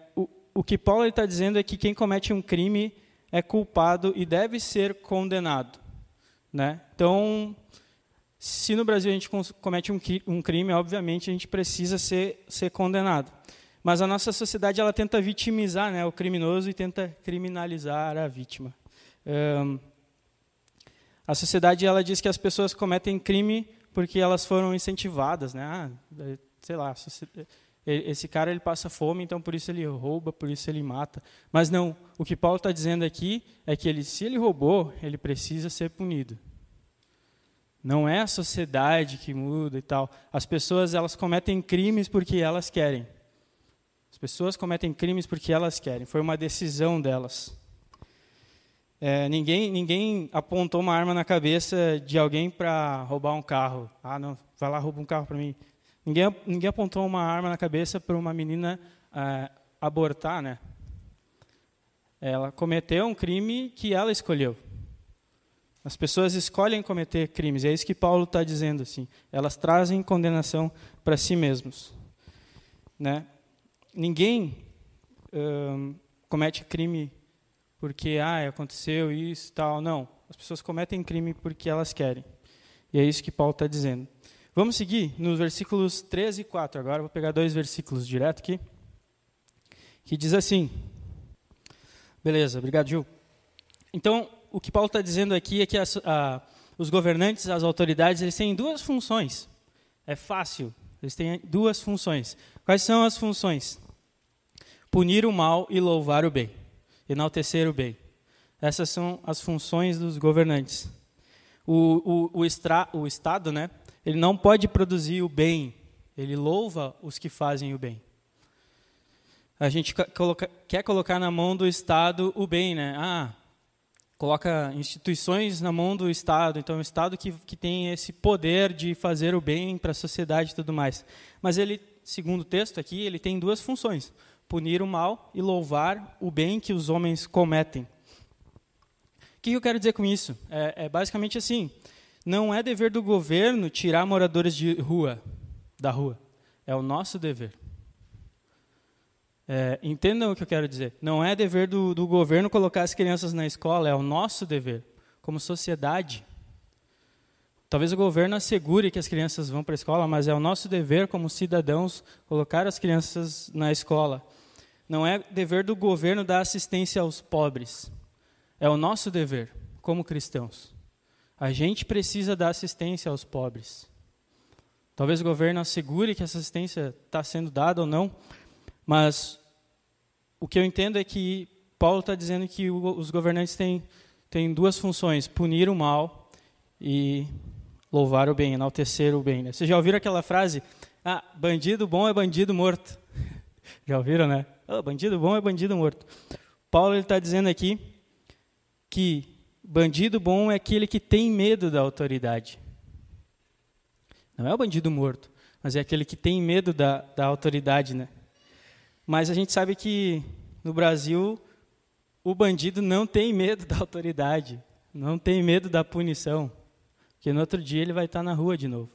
o que Paulo está dizendo é que quem comete um crime é culpado e deve ser condenado. Né? Então, se no Brasil a gente comete um crime, obviamente a gente precisa ser, ser condenado. Mas a nossa sociedade ela tenta vitimizar né, o criminoso e tenta criminalizar a vítima. Um, a sociedade ela diz que as pessoas cometem crime porque elas foram incentivadas, né? Ah, sei lá, esse cara ele passa fome, então por isso ele rouba, por isso ele mata. Mas não, o que Paulo está dizendo aqui é que ele, se ele roubou, ele precisa ser punido. Não é a sociedade que muda e tal. As pessoas elas cometem crimes porque elas querem. As pessoas cometem crimes porque elas querem. Foi uma decisão delas. É, ninguém, ninguém apontou uma arma na cabeça de alguém para roubar um carro. Ah, não, vai lá rouba um carro para mim. Ninguém, ninguém apontou uma arma na cabeça para uma menina é, abortar, né? Ela cometeu um crime que ela escolheu. As pessoas escolhem cometer crimes, é isso que Paulo está dizendo. assim. Elas trazem condenação para si mesmos. Né? Ninguém hum, comete crime porque ah, aconteceu isso tal. Não. As pessoas cometem crime porque elas querem. E é isso que Paulo está dizendo. Vamos seguir nos versículos 13 e 4. Agora vou pegar dois versículos direto aqui. Que diz assim. Beleza, obrigado, Gil. Então, o que Paulo está dizendo aqui é que as, a, os governantes, as autoridades, eles têm duas funções. É fácil. Eles têm duas funções. Quais são as funções? Punir o mal e louvar o bem. Enaltecer o bem. Essas são as funções dos governantes. O, o, o, extra, o Estado, né, ele não pode produzir o bem, ele louva os que fazem o bem. A gente coloca, quer colocar na mão do Estado o bem, né? Ah, coloca instituições na mão do Estado, então o Estado que, que tem esse poder de fazer o bem para a sociedade e tudo mais. Mas ele, segundo o texto aqui, ele tem duas funções: punir o mal e louvar o bem que os homens cometem. O que eu quero dizer com isso? É, é basicamente assim: não é dever do governo tirar moradores de rua da rua, é o nosso dever. É, entendam o que eu quero dizer. Não é dever do, do governo colocar as crianças na escola, é o nosso dever, como sociedade. Talvez o governo assegure que as crianças vão para a escola, mas é o nosso dever como cidadãos colocar as crianças na escola. Não é dever do governo dar assistência aos pobres. É o nosso dever como cristãos. A gente precisa dar assistência aos pobres. Talvez o governo assegure que essa assistência está sendo dada ou não, mas o que eu entendo é que Paulo está dizendo que os governantes têm, têm duas funções: punir o mal e louvar o bem, enaltecer o bem. Né? Vocês já ouviram aquela frase? Ah, bandido bom é bandido morto. já ouviram, né? Oh, bandido bom é bandido morto. Paulo está dizendo aqui que bandido bom é aquele que tem medo da autoridade. Não é o bandido morto, mas é aquele que tem medo da, da autoridade, né? Mas a gente sabe que no Brasil o bandido não tem medo da autoridade, não tem medo da punição, porque no outro dia ele vai estar na rua de novo.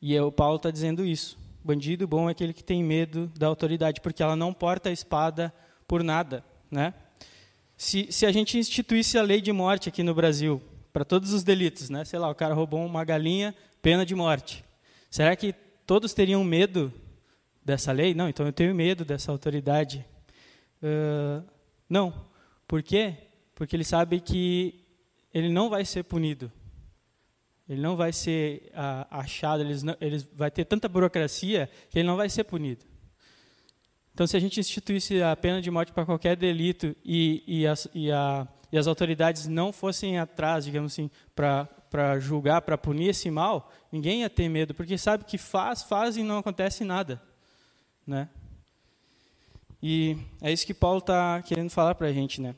E o Paulo está dizendo isso. Bandido bom é aquele que tem medo da autoridade, porque ela não porta a espada por nada, né? Se, se a gente instituísse a lei de morte aqui no Brasil, para todos os delitos, né? Sei lá, o cara roubou uma galinha, pena de morte. Será que todos teriam medo dessa lei? Não, então eu tenho medo dessa autoridade. Uh, não. Por quê? Porque ele sabe que ele não vai ser punido. Ele não vai ser uh, achado, ele, ele vai ter tanta burocracia que ele não vai ser punido. Então, se a gente instituísse a pena de morte para qualquer delito e, e, as, e, a, e as autoridades não fossem atrás, digamos assim, para julgar, para punir esse mal, ninguém ia ter medo, porque sabe que faz, faz e não acontece nada. Né? E é isso que Paulo está querendo falar para a gente. Né?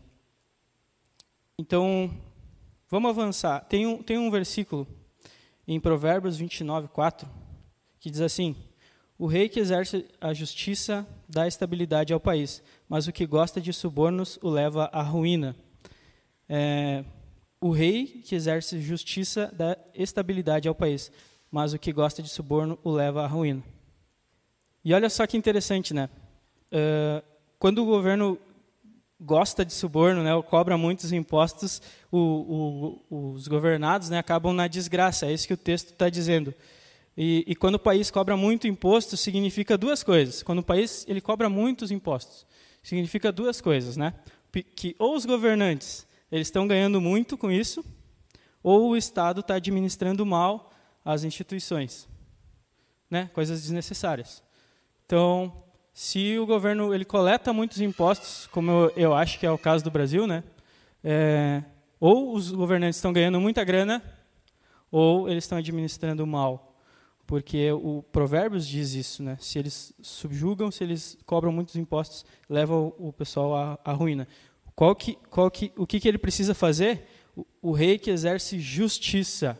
Então, vamos avançar. Tem um, tem um versículo em Provérbios 29, 4, que diz assim o rei que exerce a justiça dá estabilidade ao país, mas o que gosta de subornos o leva à ruína. É, o rei que exerce justiça dá estabilidade ao país, mas o que gosta de suborno o leva à ruína. E olha só que interessante, né? Uh, quando o governo gosta de suborno, né, ou cobra muitos impostos, o, o, os governados né, acabam na desgraça. É isso que o texto está dizendo. E, e, quando o país cobra muito imposto, significa duas coisas. Quando o país ele cobra muitos impostos, significa duas coisas, né? Que ou os governantes eles estão ganhando muito com isso, ou o Estado está administrando mal as instituições, né? Coisas desnecessárias. Então, se o governo ele coleta muitos impostos, como eu, eu acho que é o caso do Brasil, né? É, ou os governantes estão ganhando muita grana, ou eles estão administrando mal porque o Provérbios diz isso, né? Se eles subjugam, se eles cobram muitos impostos, leva o, o pessoal à, à, ruína. Qual que, qual que, o que, que ele precisa fazer? O, o rei que exerce justiça.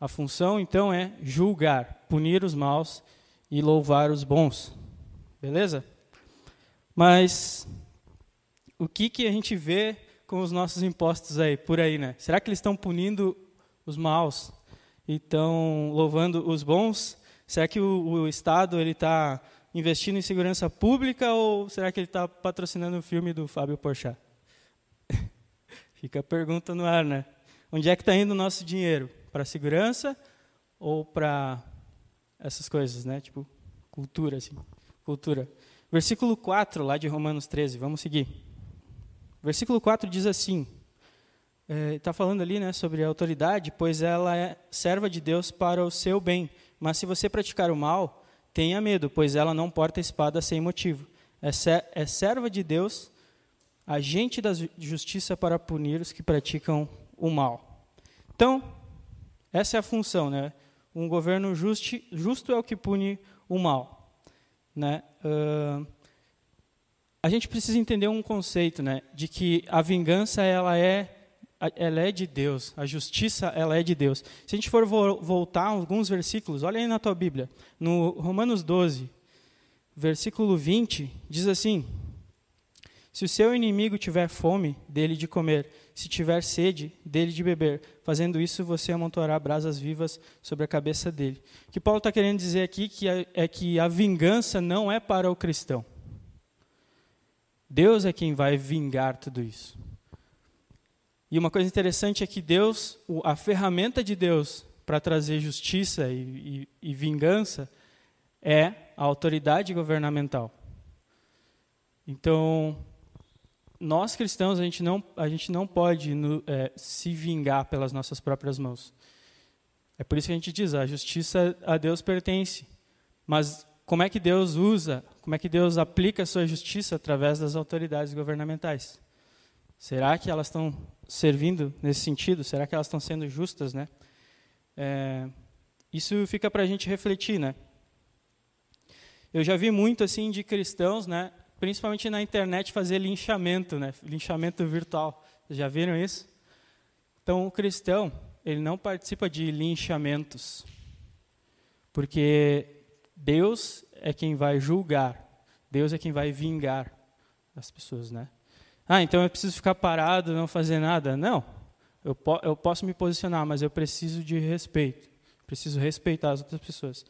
A função, então, é julgar, punir os maus e louvar os bons. Beleza? Mas o que, que a gente vê com os nossos impostos aí, por aí, né? Será que eles estão punindo os maus? E estão louvando os bons? Será que o, o Estado ele está investindo em segurança pública ou será que ele está patrocinando o filme do Fábio Porchat? Fica a pergunta no ar, né? Onde é que está indo o nosso dinheiro? Para segurança ou para essas coisas, né? Tipo, cultura, assim. Cultura. Versículo 4, lá de Romanos 13, vamos seguir. Versículo 4 diz assim: está é, falando ali né, sobre a autoridade, pois ela é serva de Deus para o seu bem. Mas se você praticar o mal, tenha medo, pois ela não porta espada sem motivo. É, é serva de Deus, agente da justiça para punir os que praticam o mal. Então, essa é a função. Né? Um governo justi, justo é o que pune o mal. Né? Uh, a gente precisa entender um conceito né, de que a vingança ela é ela é de Deus, a justiça ela é de Deus. Se a gente for vo voltar alguns versículos, olha aí na tua Bíblia, no Romanos 12, versículo 20, diz assim: Se o seu inimigo tiver fome, dele de comer, se tiver sede, dele de beber, fazendo isso você amontoará brasas vivas sobre a cabeça dele. O que Paulo está querendo dizer aqui que é, é que a vingança não é para o cristão. Deus é quem vai vingar tudo isso. E uma coisa interessante é que Deus, a ferramenta de Deus para trazer justiça e, e, e, vingança é a autoridade governamental. Então, nós cristãos, a gente não, a gente não pode no, é, se vingar pelas nossas próprias mãos. É por isso que a gente diz, a justiça a Deus pertence. Mas como é que Deus usa, como é que Deus aplica a sua justiça através das autoridades governamentais? Será que elas estão servindo nesse sentido? Será que elas estão sendo justas, né? É, isso fica para a gente refletir, né? Eu já vi muito assim de cristãos, né? Principalmente na internet fazer linchamento, né? Linchamento virtual. Vocês já viram isso? Então o cristão ele não participa de linchamentos, porque Deus é quem vai julgar, Deus é quem vai vingar as pessoas, né? Ah, então eu preciso ficar parado, não fazer nada. Não. Eu, po eu posso me posicionar, mas eu preciso de respeito. Preciso respeitar as outras pessoas.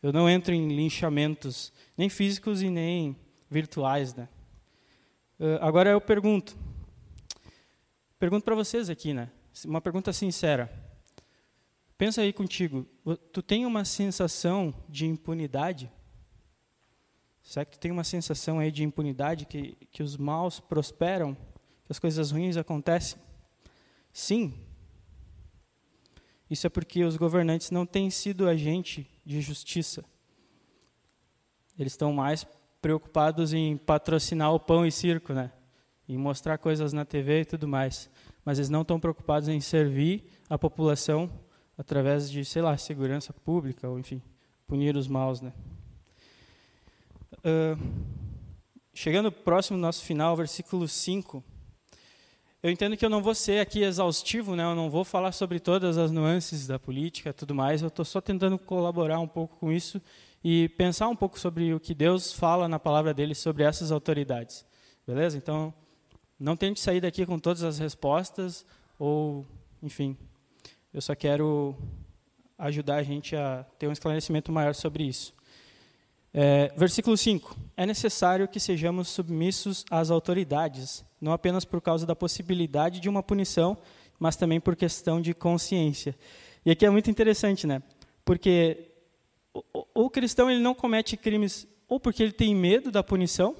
Eu não entro em linchamentos, nem físicos e nem virtuais. Né? Uh, agora eu pergunto. Pergunto para vocês aqui, né? uma pergunta sincera. Pensa aí contigo, tu tem uma sensação de impunidade? Será que tu tem uma sensação aí de impunidade, que, que os maus prosperam, que as coisas ruins acontecem? Sim. Isso é porque os governantes não têm sido agente de justiça. Eles estão mais preocupados em patrocinar o pão e circo, né? Em mostrar coisas na TV e tudo mais. Mas eles não estão preocupados em servir a população através de, sei lá, segurança pública, ou enfim, punir os maus, né? Uh, chegando próximo do nosso final, versículo 5. Eu entendo que eu não vou ser aqui exaustivo, né? eu não vou falar sobre todas as nuances da política tudo mais, eu estou só tentando colaborar um pouco com isso e pensar um pouco sobre o que Deus fala na palavra dele sobre essas autoridades. Beleza? Então, não tente sair daqui com todas as respostas, ou, enfim, eu só quero ajudar a gente a ter um esclarecimento maior sobre isso. É, versículo 5. É necessário que sejamos submissos às autoridades, não apenas por causa da possibilidade de uma punição, mas também por questão de consciência. E aqui é muito interessante, né? Porque o, o cristão ele não comete crimes ou porque ele tem medo da punição,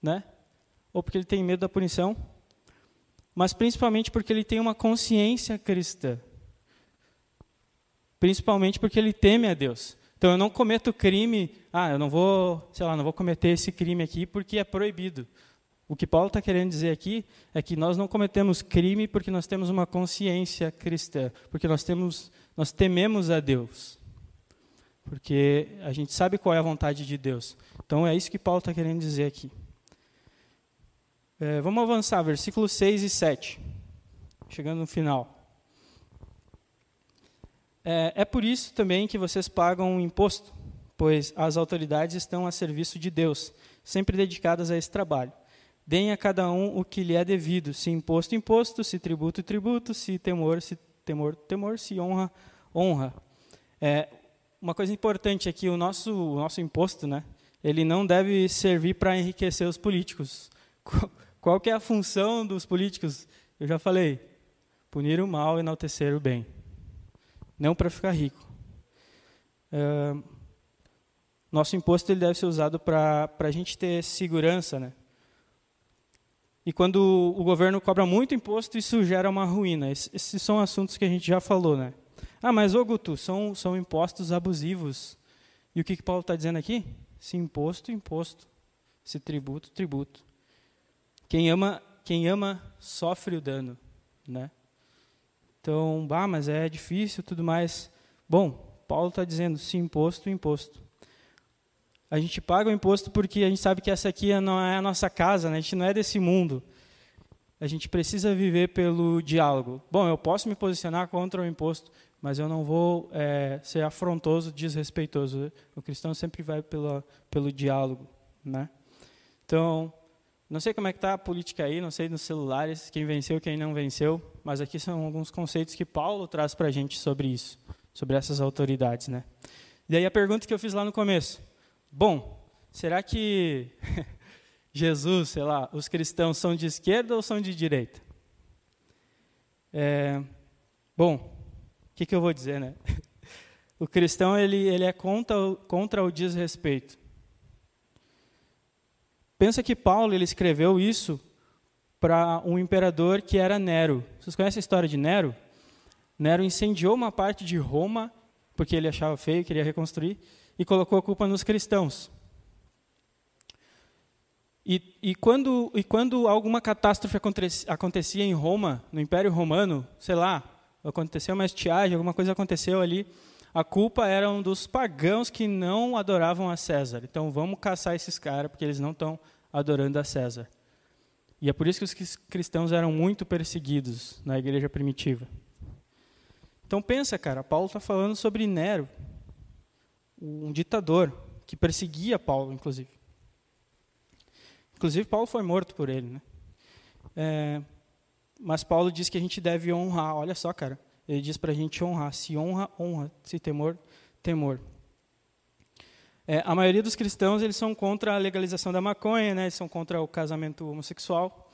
né? Ou porque ele tem medo da punição, mas principalmente porque ele tem uma consciência cristã principalmente porque ele teme a Deus. Então eu não cometo crime, ah, eu não vou, sei lá, não vou cometer esse crime aqui porque é proibido. O que Paulo está querendo dizer aqui é que nós não cometemos crime porque nós temos uma consciência cristã, porque nós temos, nós tememos a Deus, porque a gente sabe qual é a vontade de Deus. Então é isso que Paulo está querendo dizer aqui. É, vamos avançar, versículos 6 e 7, chegando no final. É, é por isso também que vocês pagam um imposto, pois as autoridades estão a serviço de Deus, sempre dedicadas a esse trabalho. Deem a cada um o que lhe é devido, se imposto, imposto, se tributo, tributo, se temor, se temor, temor, se honra, honra. É, uma coisa importante aqui, o nosso, o nosso imposto, né, ele não deve servir para enriquecer os políticos. Qual que é a função dos políticos? Eu já falei, punir o mal e enaltecer o bem não para ficar rico. É, nosso imposto ele deve ser usado para a gente ter segurança, né? E quando o governo cobra muito imposto, isso gera uma ruína. Esses são assuntos que a gente já falou, né? Ah, mas, ô Guto, são, são impostos abusivos. E o que, que Paulo está dizendo aqui? Se imposto, imposto. Se tributo, tributo. Quem ama, quem ama sofre o dano, né? Então, bah, mas é difícil tudo mais. Bom, Paulo está dizendo, se imposto, imposto. A gente paga o imposto porque a gente sabe que essa aqui não é a nossa casa, né? a gente não é desse mundo. A gente precisa viver pelo diálogo. Bom, eu posso me posicionar contra o imposto, mas eu não vou é, ser afrontoso, desrespeitoso. O cristão sempre vai pelo, pelo diálogo. Né? Então, não sei como é que está a política aí, não sei nos celulares, quem venceu, quem não venceu, mas aqui são alguns conceitos que Paulo traz para a gente sobre isso, sobre essas autoridades. Né? E aí a pergunta que eu fiz lá no começo. Bom, será que Jesus, sei lá, os cristãos são de esquerda ou são de direita? É, bom, o que, que eu vou dizer, né? O cristão ele, ele é contra, contra o desrespeito. Pensa que Paulo ele escreveu isso para um imperador que era Nero. Vocês conhecem a história de Nero? Nero incendiou uma parte de Roma porque ele achava feio, queria reconstruir, e colocou a culpa nos cristãos. E, e, quando, e quando alguma catástrofe acontecia em Roma, no Império Romano, sei lá, aconteceu uma estiagem, alguma coisa aconteceu ali, a culpa era um dos pagãos que não adoravam a César. Então vamos caçar esses caras, porque eles não estão adorando a César. E é por isso que os cristãos eram muito perseguidos na igreja primitiva. Então pensa, cara, Paulo está falando sobre Nero, um ditador que perseguia Paulo, inclusive. Inclusive Paulo foi morto por ele, né? É, mas Paulo diz que a gente deve honrar. Olha só, cara, ele diz para a gente honrar. Se honra, honra. Se temor, temor. É, a maioria dos cristãos eles são contra a legalização da maconha, né? eles são contra o casamento homossexual,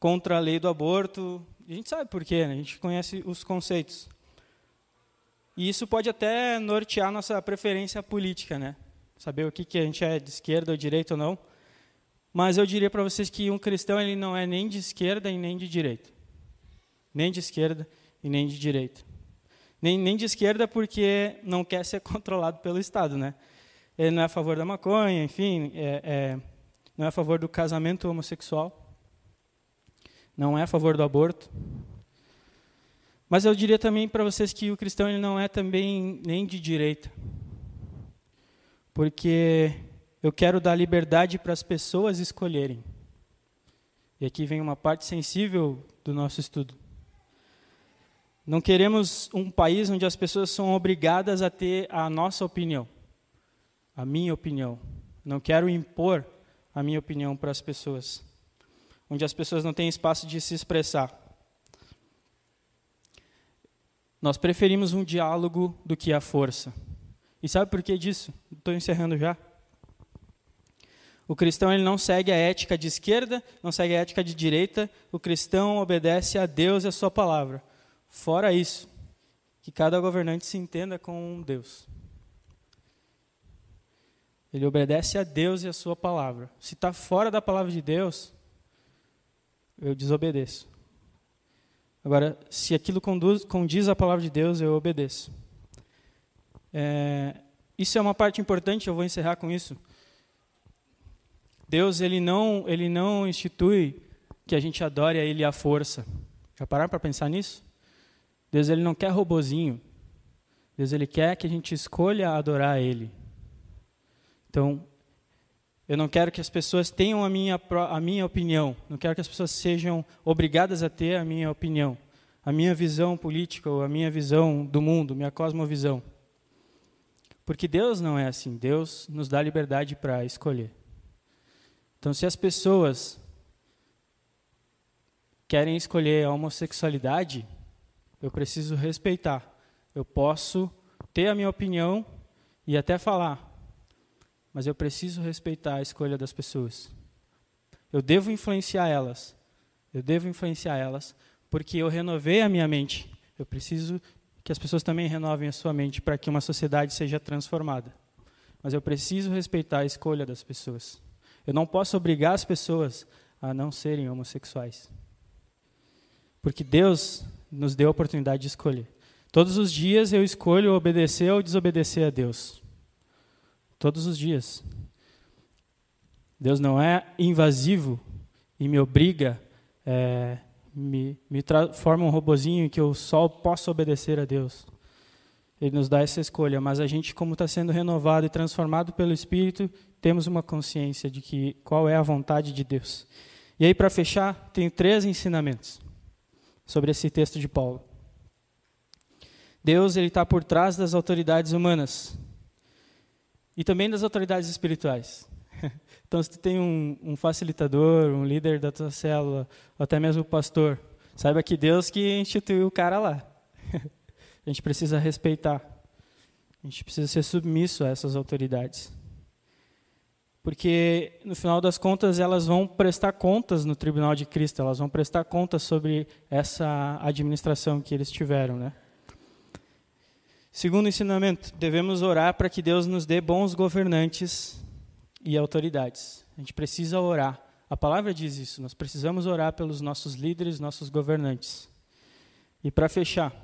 contra a lei do aborto, A gente sabe por quê, né? a gente conhece os conceitos. E isso pode até nortear nossa preferência política, né? Saber o que, que a gente é de esquerda ou direita ou não. Mas eu diria para vocês que um cristão ele não é nem de esquerda e nem de direita. Nem de esquerda e nem de direita. Nem, nem de esquerda porque não quer ser controlado pelo Estado, né? Ele não é a favor da maconha, enfim, é, é, não é a favor do casamento homossexual não é a favor do aborto. Mas eu diria também para vocês que o cristão ele não é também nem de direita. Porque eu quero dar liberdade para as pessoas escolherem. E aqui vem uma parte sensível do nosso estudo. Não queremos um país onde as pessoas são obrigadas a ter a nossa opinião, a minha opinião. Não quero impor a minha opinião para as pessoas onde as pessoas não têm espaço de se expressar. Nós preferimos um diálogo do que a força. E sabe por que disso? Estou encerrando já. O cristão ele não segue a ética de esquerda, não segue a ética de direita. O cristão obedece a Deus e a sua palavra. Fora isso, que cada governante se entenda com Deus. Ele obedece a Deus e a sua palavra. Se está fora da palavra de Deus, eu desobedeço. Agora, se aquilo conduz, condiz a palavra de Deus, eu obedeço. É, isso é uma parte importante, eu vou encerrar com isso. Deus ele não, ele não institui que a gente adore a Ele à força. Já pararam para pensar nisso? Deus ele não quer robozinho. Deus ele quer que a gente escolha adorar a Ele. Então, eu não quero que as pessoas tenham a minha, a minha opinião. Não quero que as pessoas sejam obrigadas a ter a minha opinião, a minha visão política ou a minha visão do mundo, minha cosmovisão. Porque Deus não é assim. Deus nos dá liberdade para escolher. Então, se as pessoas querem escolher a homossexualidade, eu preciso respeitar. Eu posso ter a minha opinião e até falar, mas eu preciso respeitar a escolha das pessoas. Eu devo influenciar elas. Eu devo influenciar elas, porque eu renovei a minha mente. Eu preciso que as pessoas também renovem a sua mente para que uma sociedade seja transformada. Mas eu preciso respeitar a escolha das pessoas. Eu não posso obrigar as pessoas a não serem homossexuais. Porque Deus nos deu a oportunidade de escolher. Todos os dias eu escolho obedecer ou desobedecer a Deus. Todos os dias. Deus não é invasivo e me obriga, é, me, me forma um robozinho que eu só posso obedecer a Deus. Ele nos dá essa escolha, mas a gente, como está sendo renovado e transformado pelo Espírito, temos uma consciência de que qual é a vontade de Deus. E aí, para fechar, tem três ensinamentos sobre esse texto de Paulo. Deus ele está por trás das autoridades humanas e também das autoridades espirituais. Então, se tu tem um, um, facilitador, um líder da tua célula, ou até mesmo o pastor, saiba que Deus que instituiu o cara lá. A gente precisa respeitar. A gente precisa ser submisso a essas autoridades. Porque, no final das contas, elas vão prestar contas no tribunal de Cristo, elas vão prestar contas sobre essa administração que eles tiveram, né? Segundo ensinamento, devemos orar para que Deus nos dê bons governantes e autoridades. A gente precisa orar. A palavra diz isso, nós precisamos orar pelos nossos líderes, nossos governantes. E para fechar,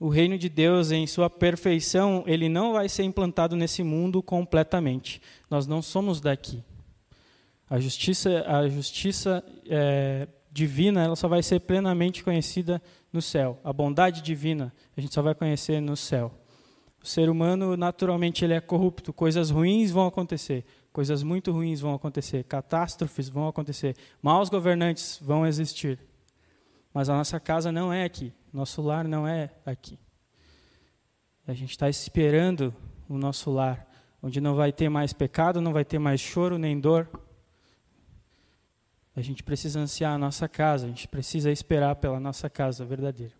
o reino de Deus, em sua perfeição, ele não vai ser implantado nesse mundo completamente. Nós não somos daqui. A justiça, a justiça é, divina, ela só vai ser plenamente conhecida no céu. A bondade divina a gente só vai conhecer no céu. O ser humano, naturalmente, ele é corrupto. Coisas ruins vão acontecer. Coisas muito ruins vão acontecer. Catástrofes vão acontecer. Maus governantes vão existir. Mas a nossa casa não é aqui. Nosso lar não é aqui. A gente está esperando o nosso lar, onde não vai ter mais pecado, não vai ter mais choro nem dor. A gente precisa ansiar a nossa casa, a gente precisa esperar pela nossa casa verdadeira.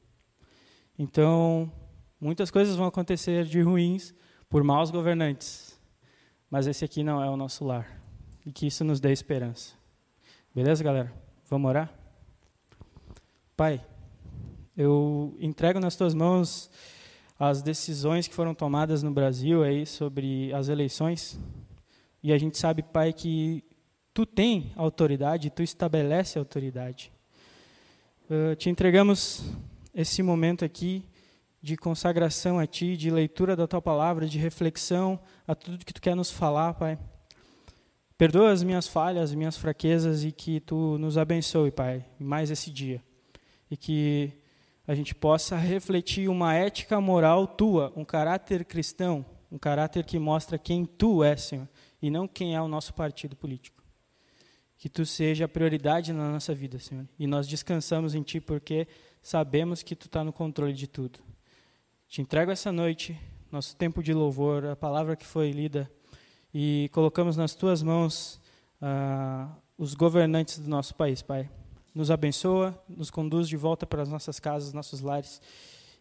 Então, muitas coisas vão acontecer de ruins por maus governantes, mas esse aqui não é o nosso lar. E que isso nos dê esperança. Beleza, galera? Vamos orar? Pai, eu entrego nas tuas mãos as decisões que foram tomadas no Brasil aí sobre as eleições. E a gente sabe, Pai, que tu tem autoridade, tu estabelece autoridade. Uh, te entregamos esse momento aqui de consagração a ti, de leitura da tua palavra, de reflexão a tudo que tu quer nos falar, Pai. Perdoa as minhas falhas, as minhas fraquezas e que tu nos abençoe, Pai, mais esse dia. E que a gente possa refletir uma ética moral tua, um caráter cristão, um caráter que mostra quem tu és, Senhor, e não quem é o nosso partido político. Que tu seja a prioridade na nossa vida, Senhor. E nós descansamos em ti porque sabemos que tu está no controle de tudo. Te entrego essa noite, nosso tempo de louvor, a palavra que foi lida, e colocamos nas tuas mãos ah, os governantes do nosso país, Pai nos abençoa, nos conduz de volta para as nossas casas, nossos lares,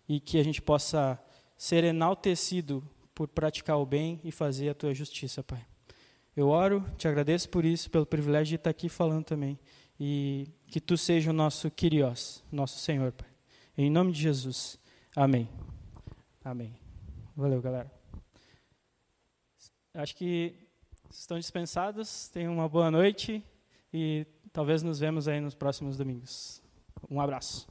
e que a gente possa ser enaltecido por praticar o bem e fazer a tua justiça, Pai. Eu oro, te agradeço por isso, pelo privilégio de estar aqui falando também, e que tu seja o nosso Kyrios, nosso Senhor, Pai. Em nome de Jesus. Amém. Amém. Valeu, galera. Acho que estão dispensados. Tenham uma boa noite e Talvez nos vemos aí nos próximos domingos. Um abraço.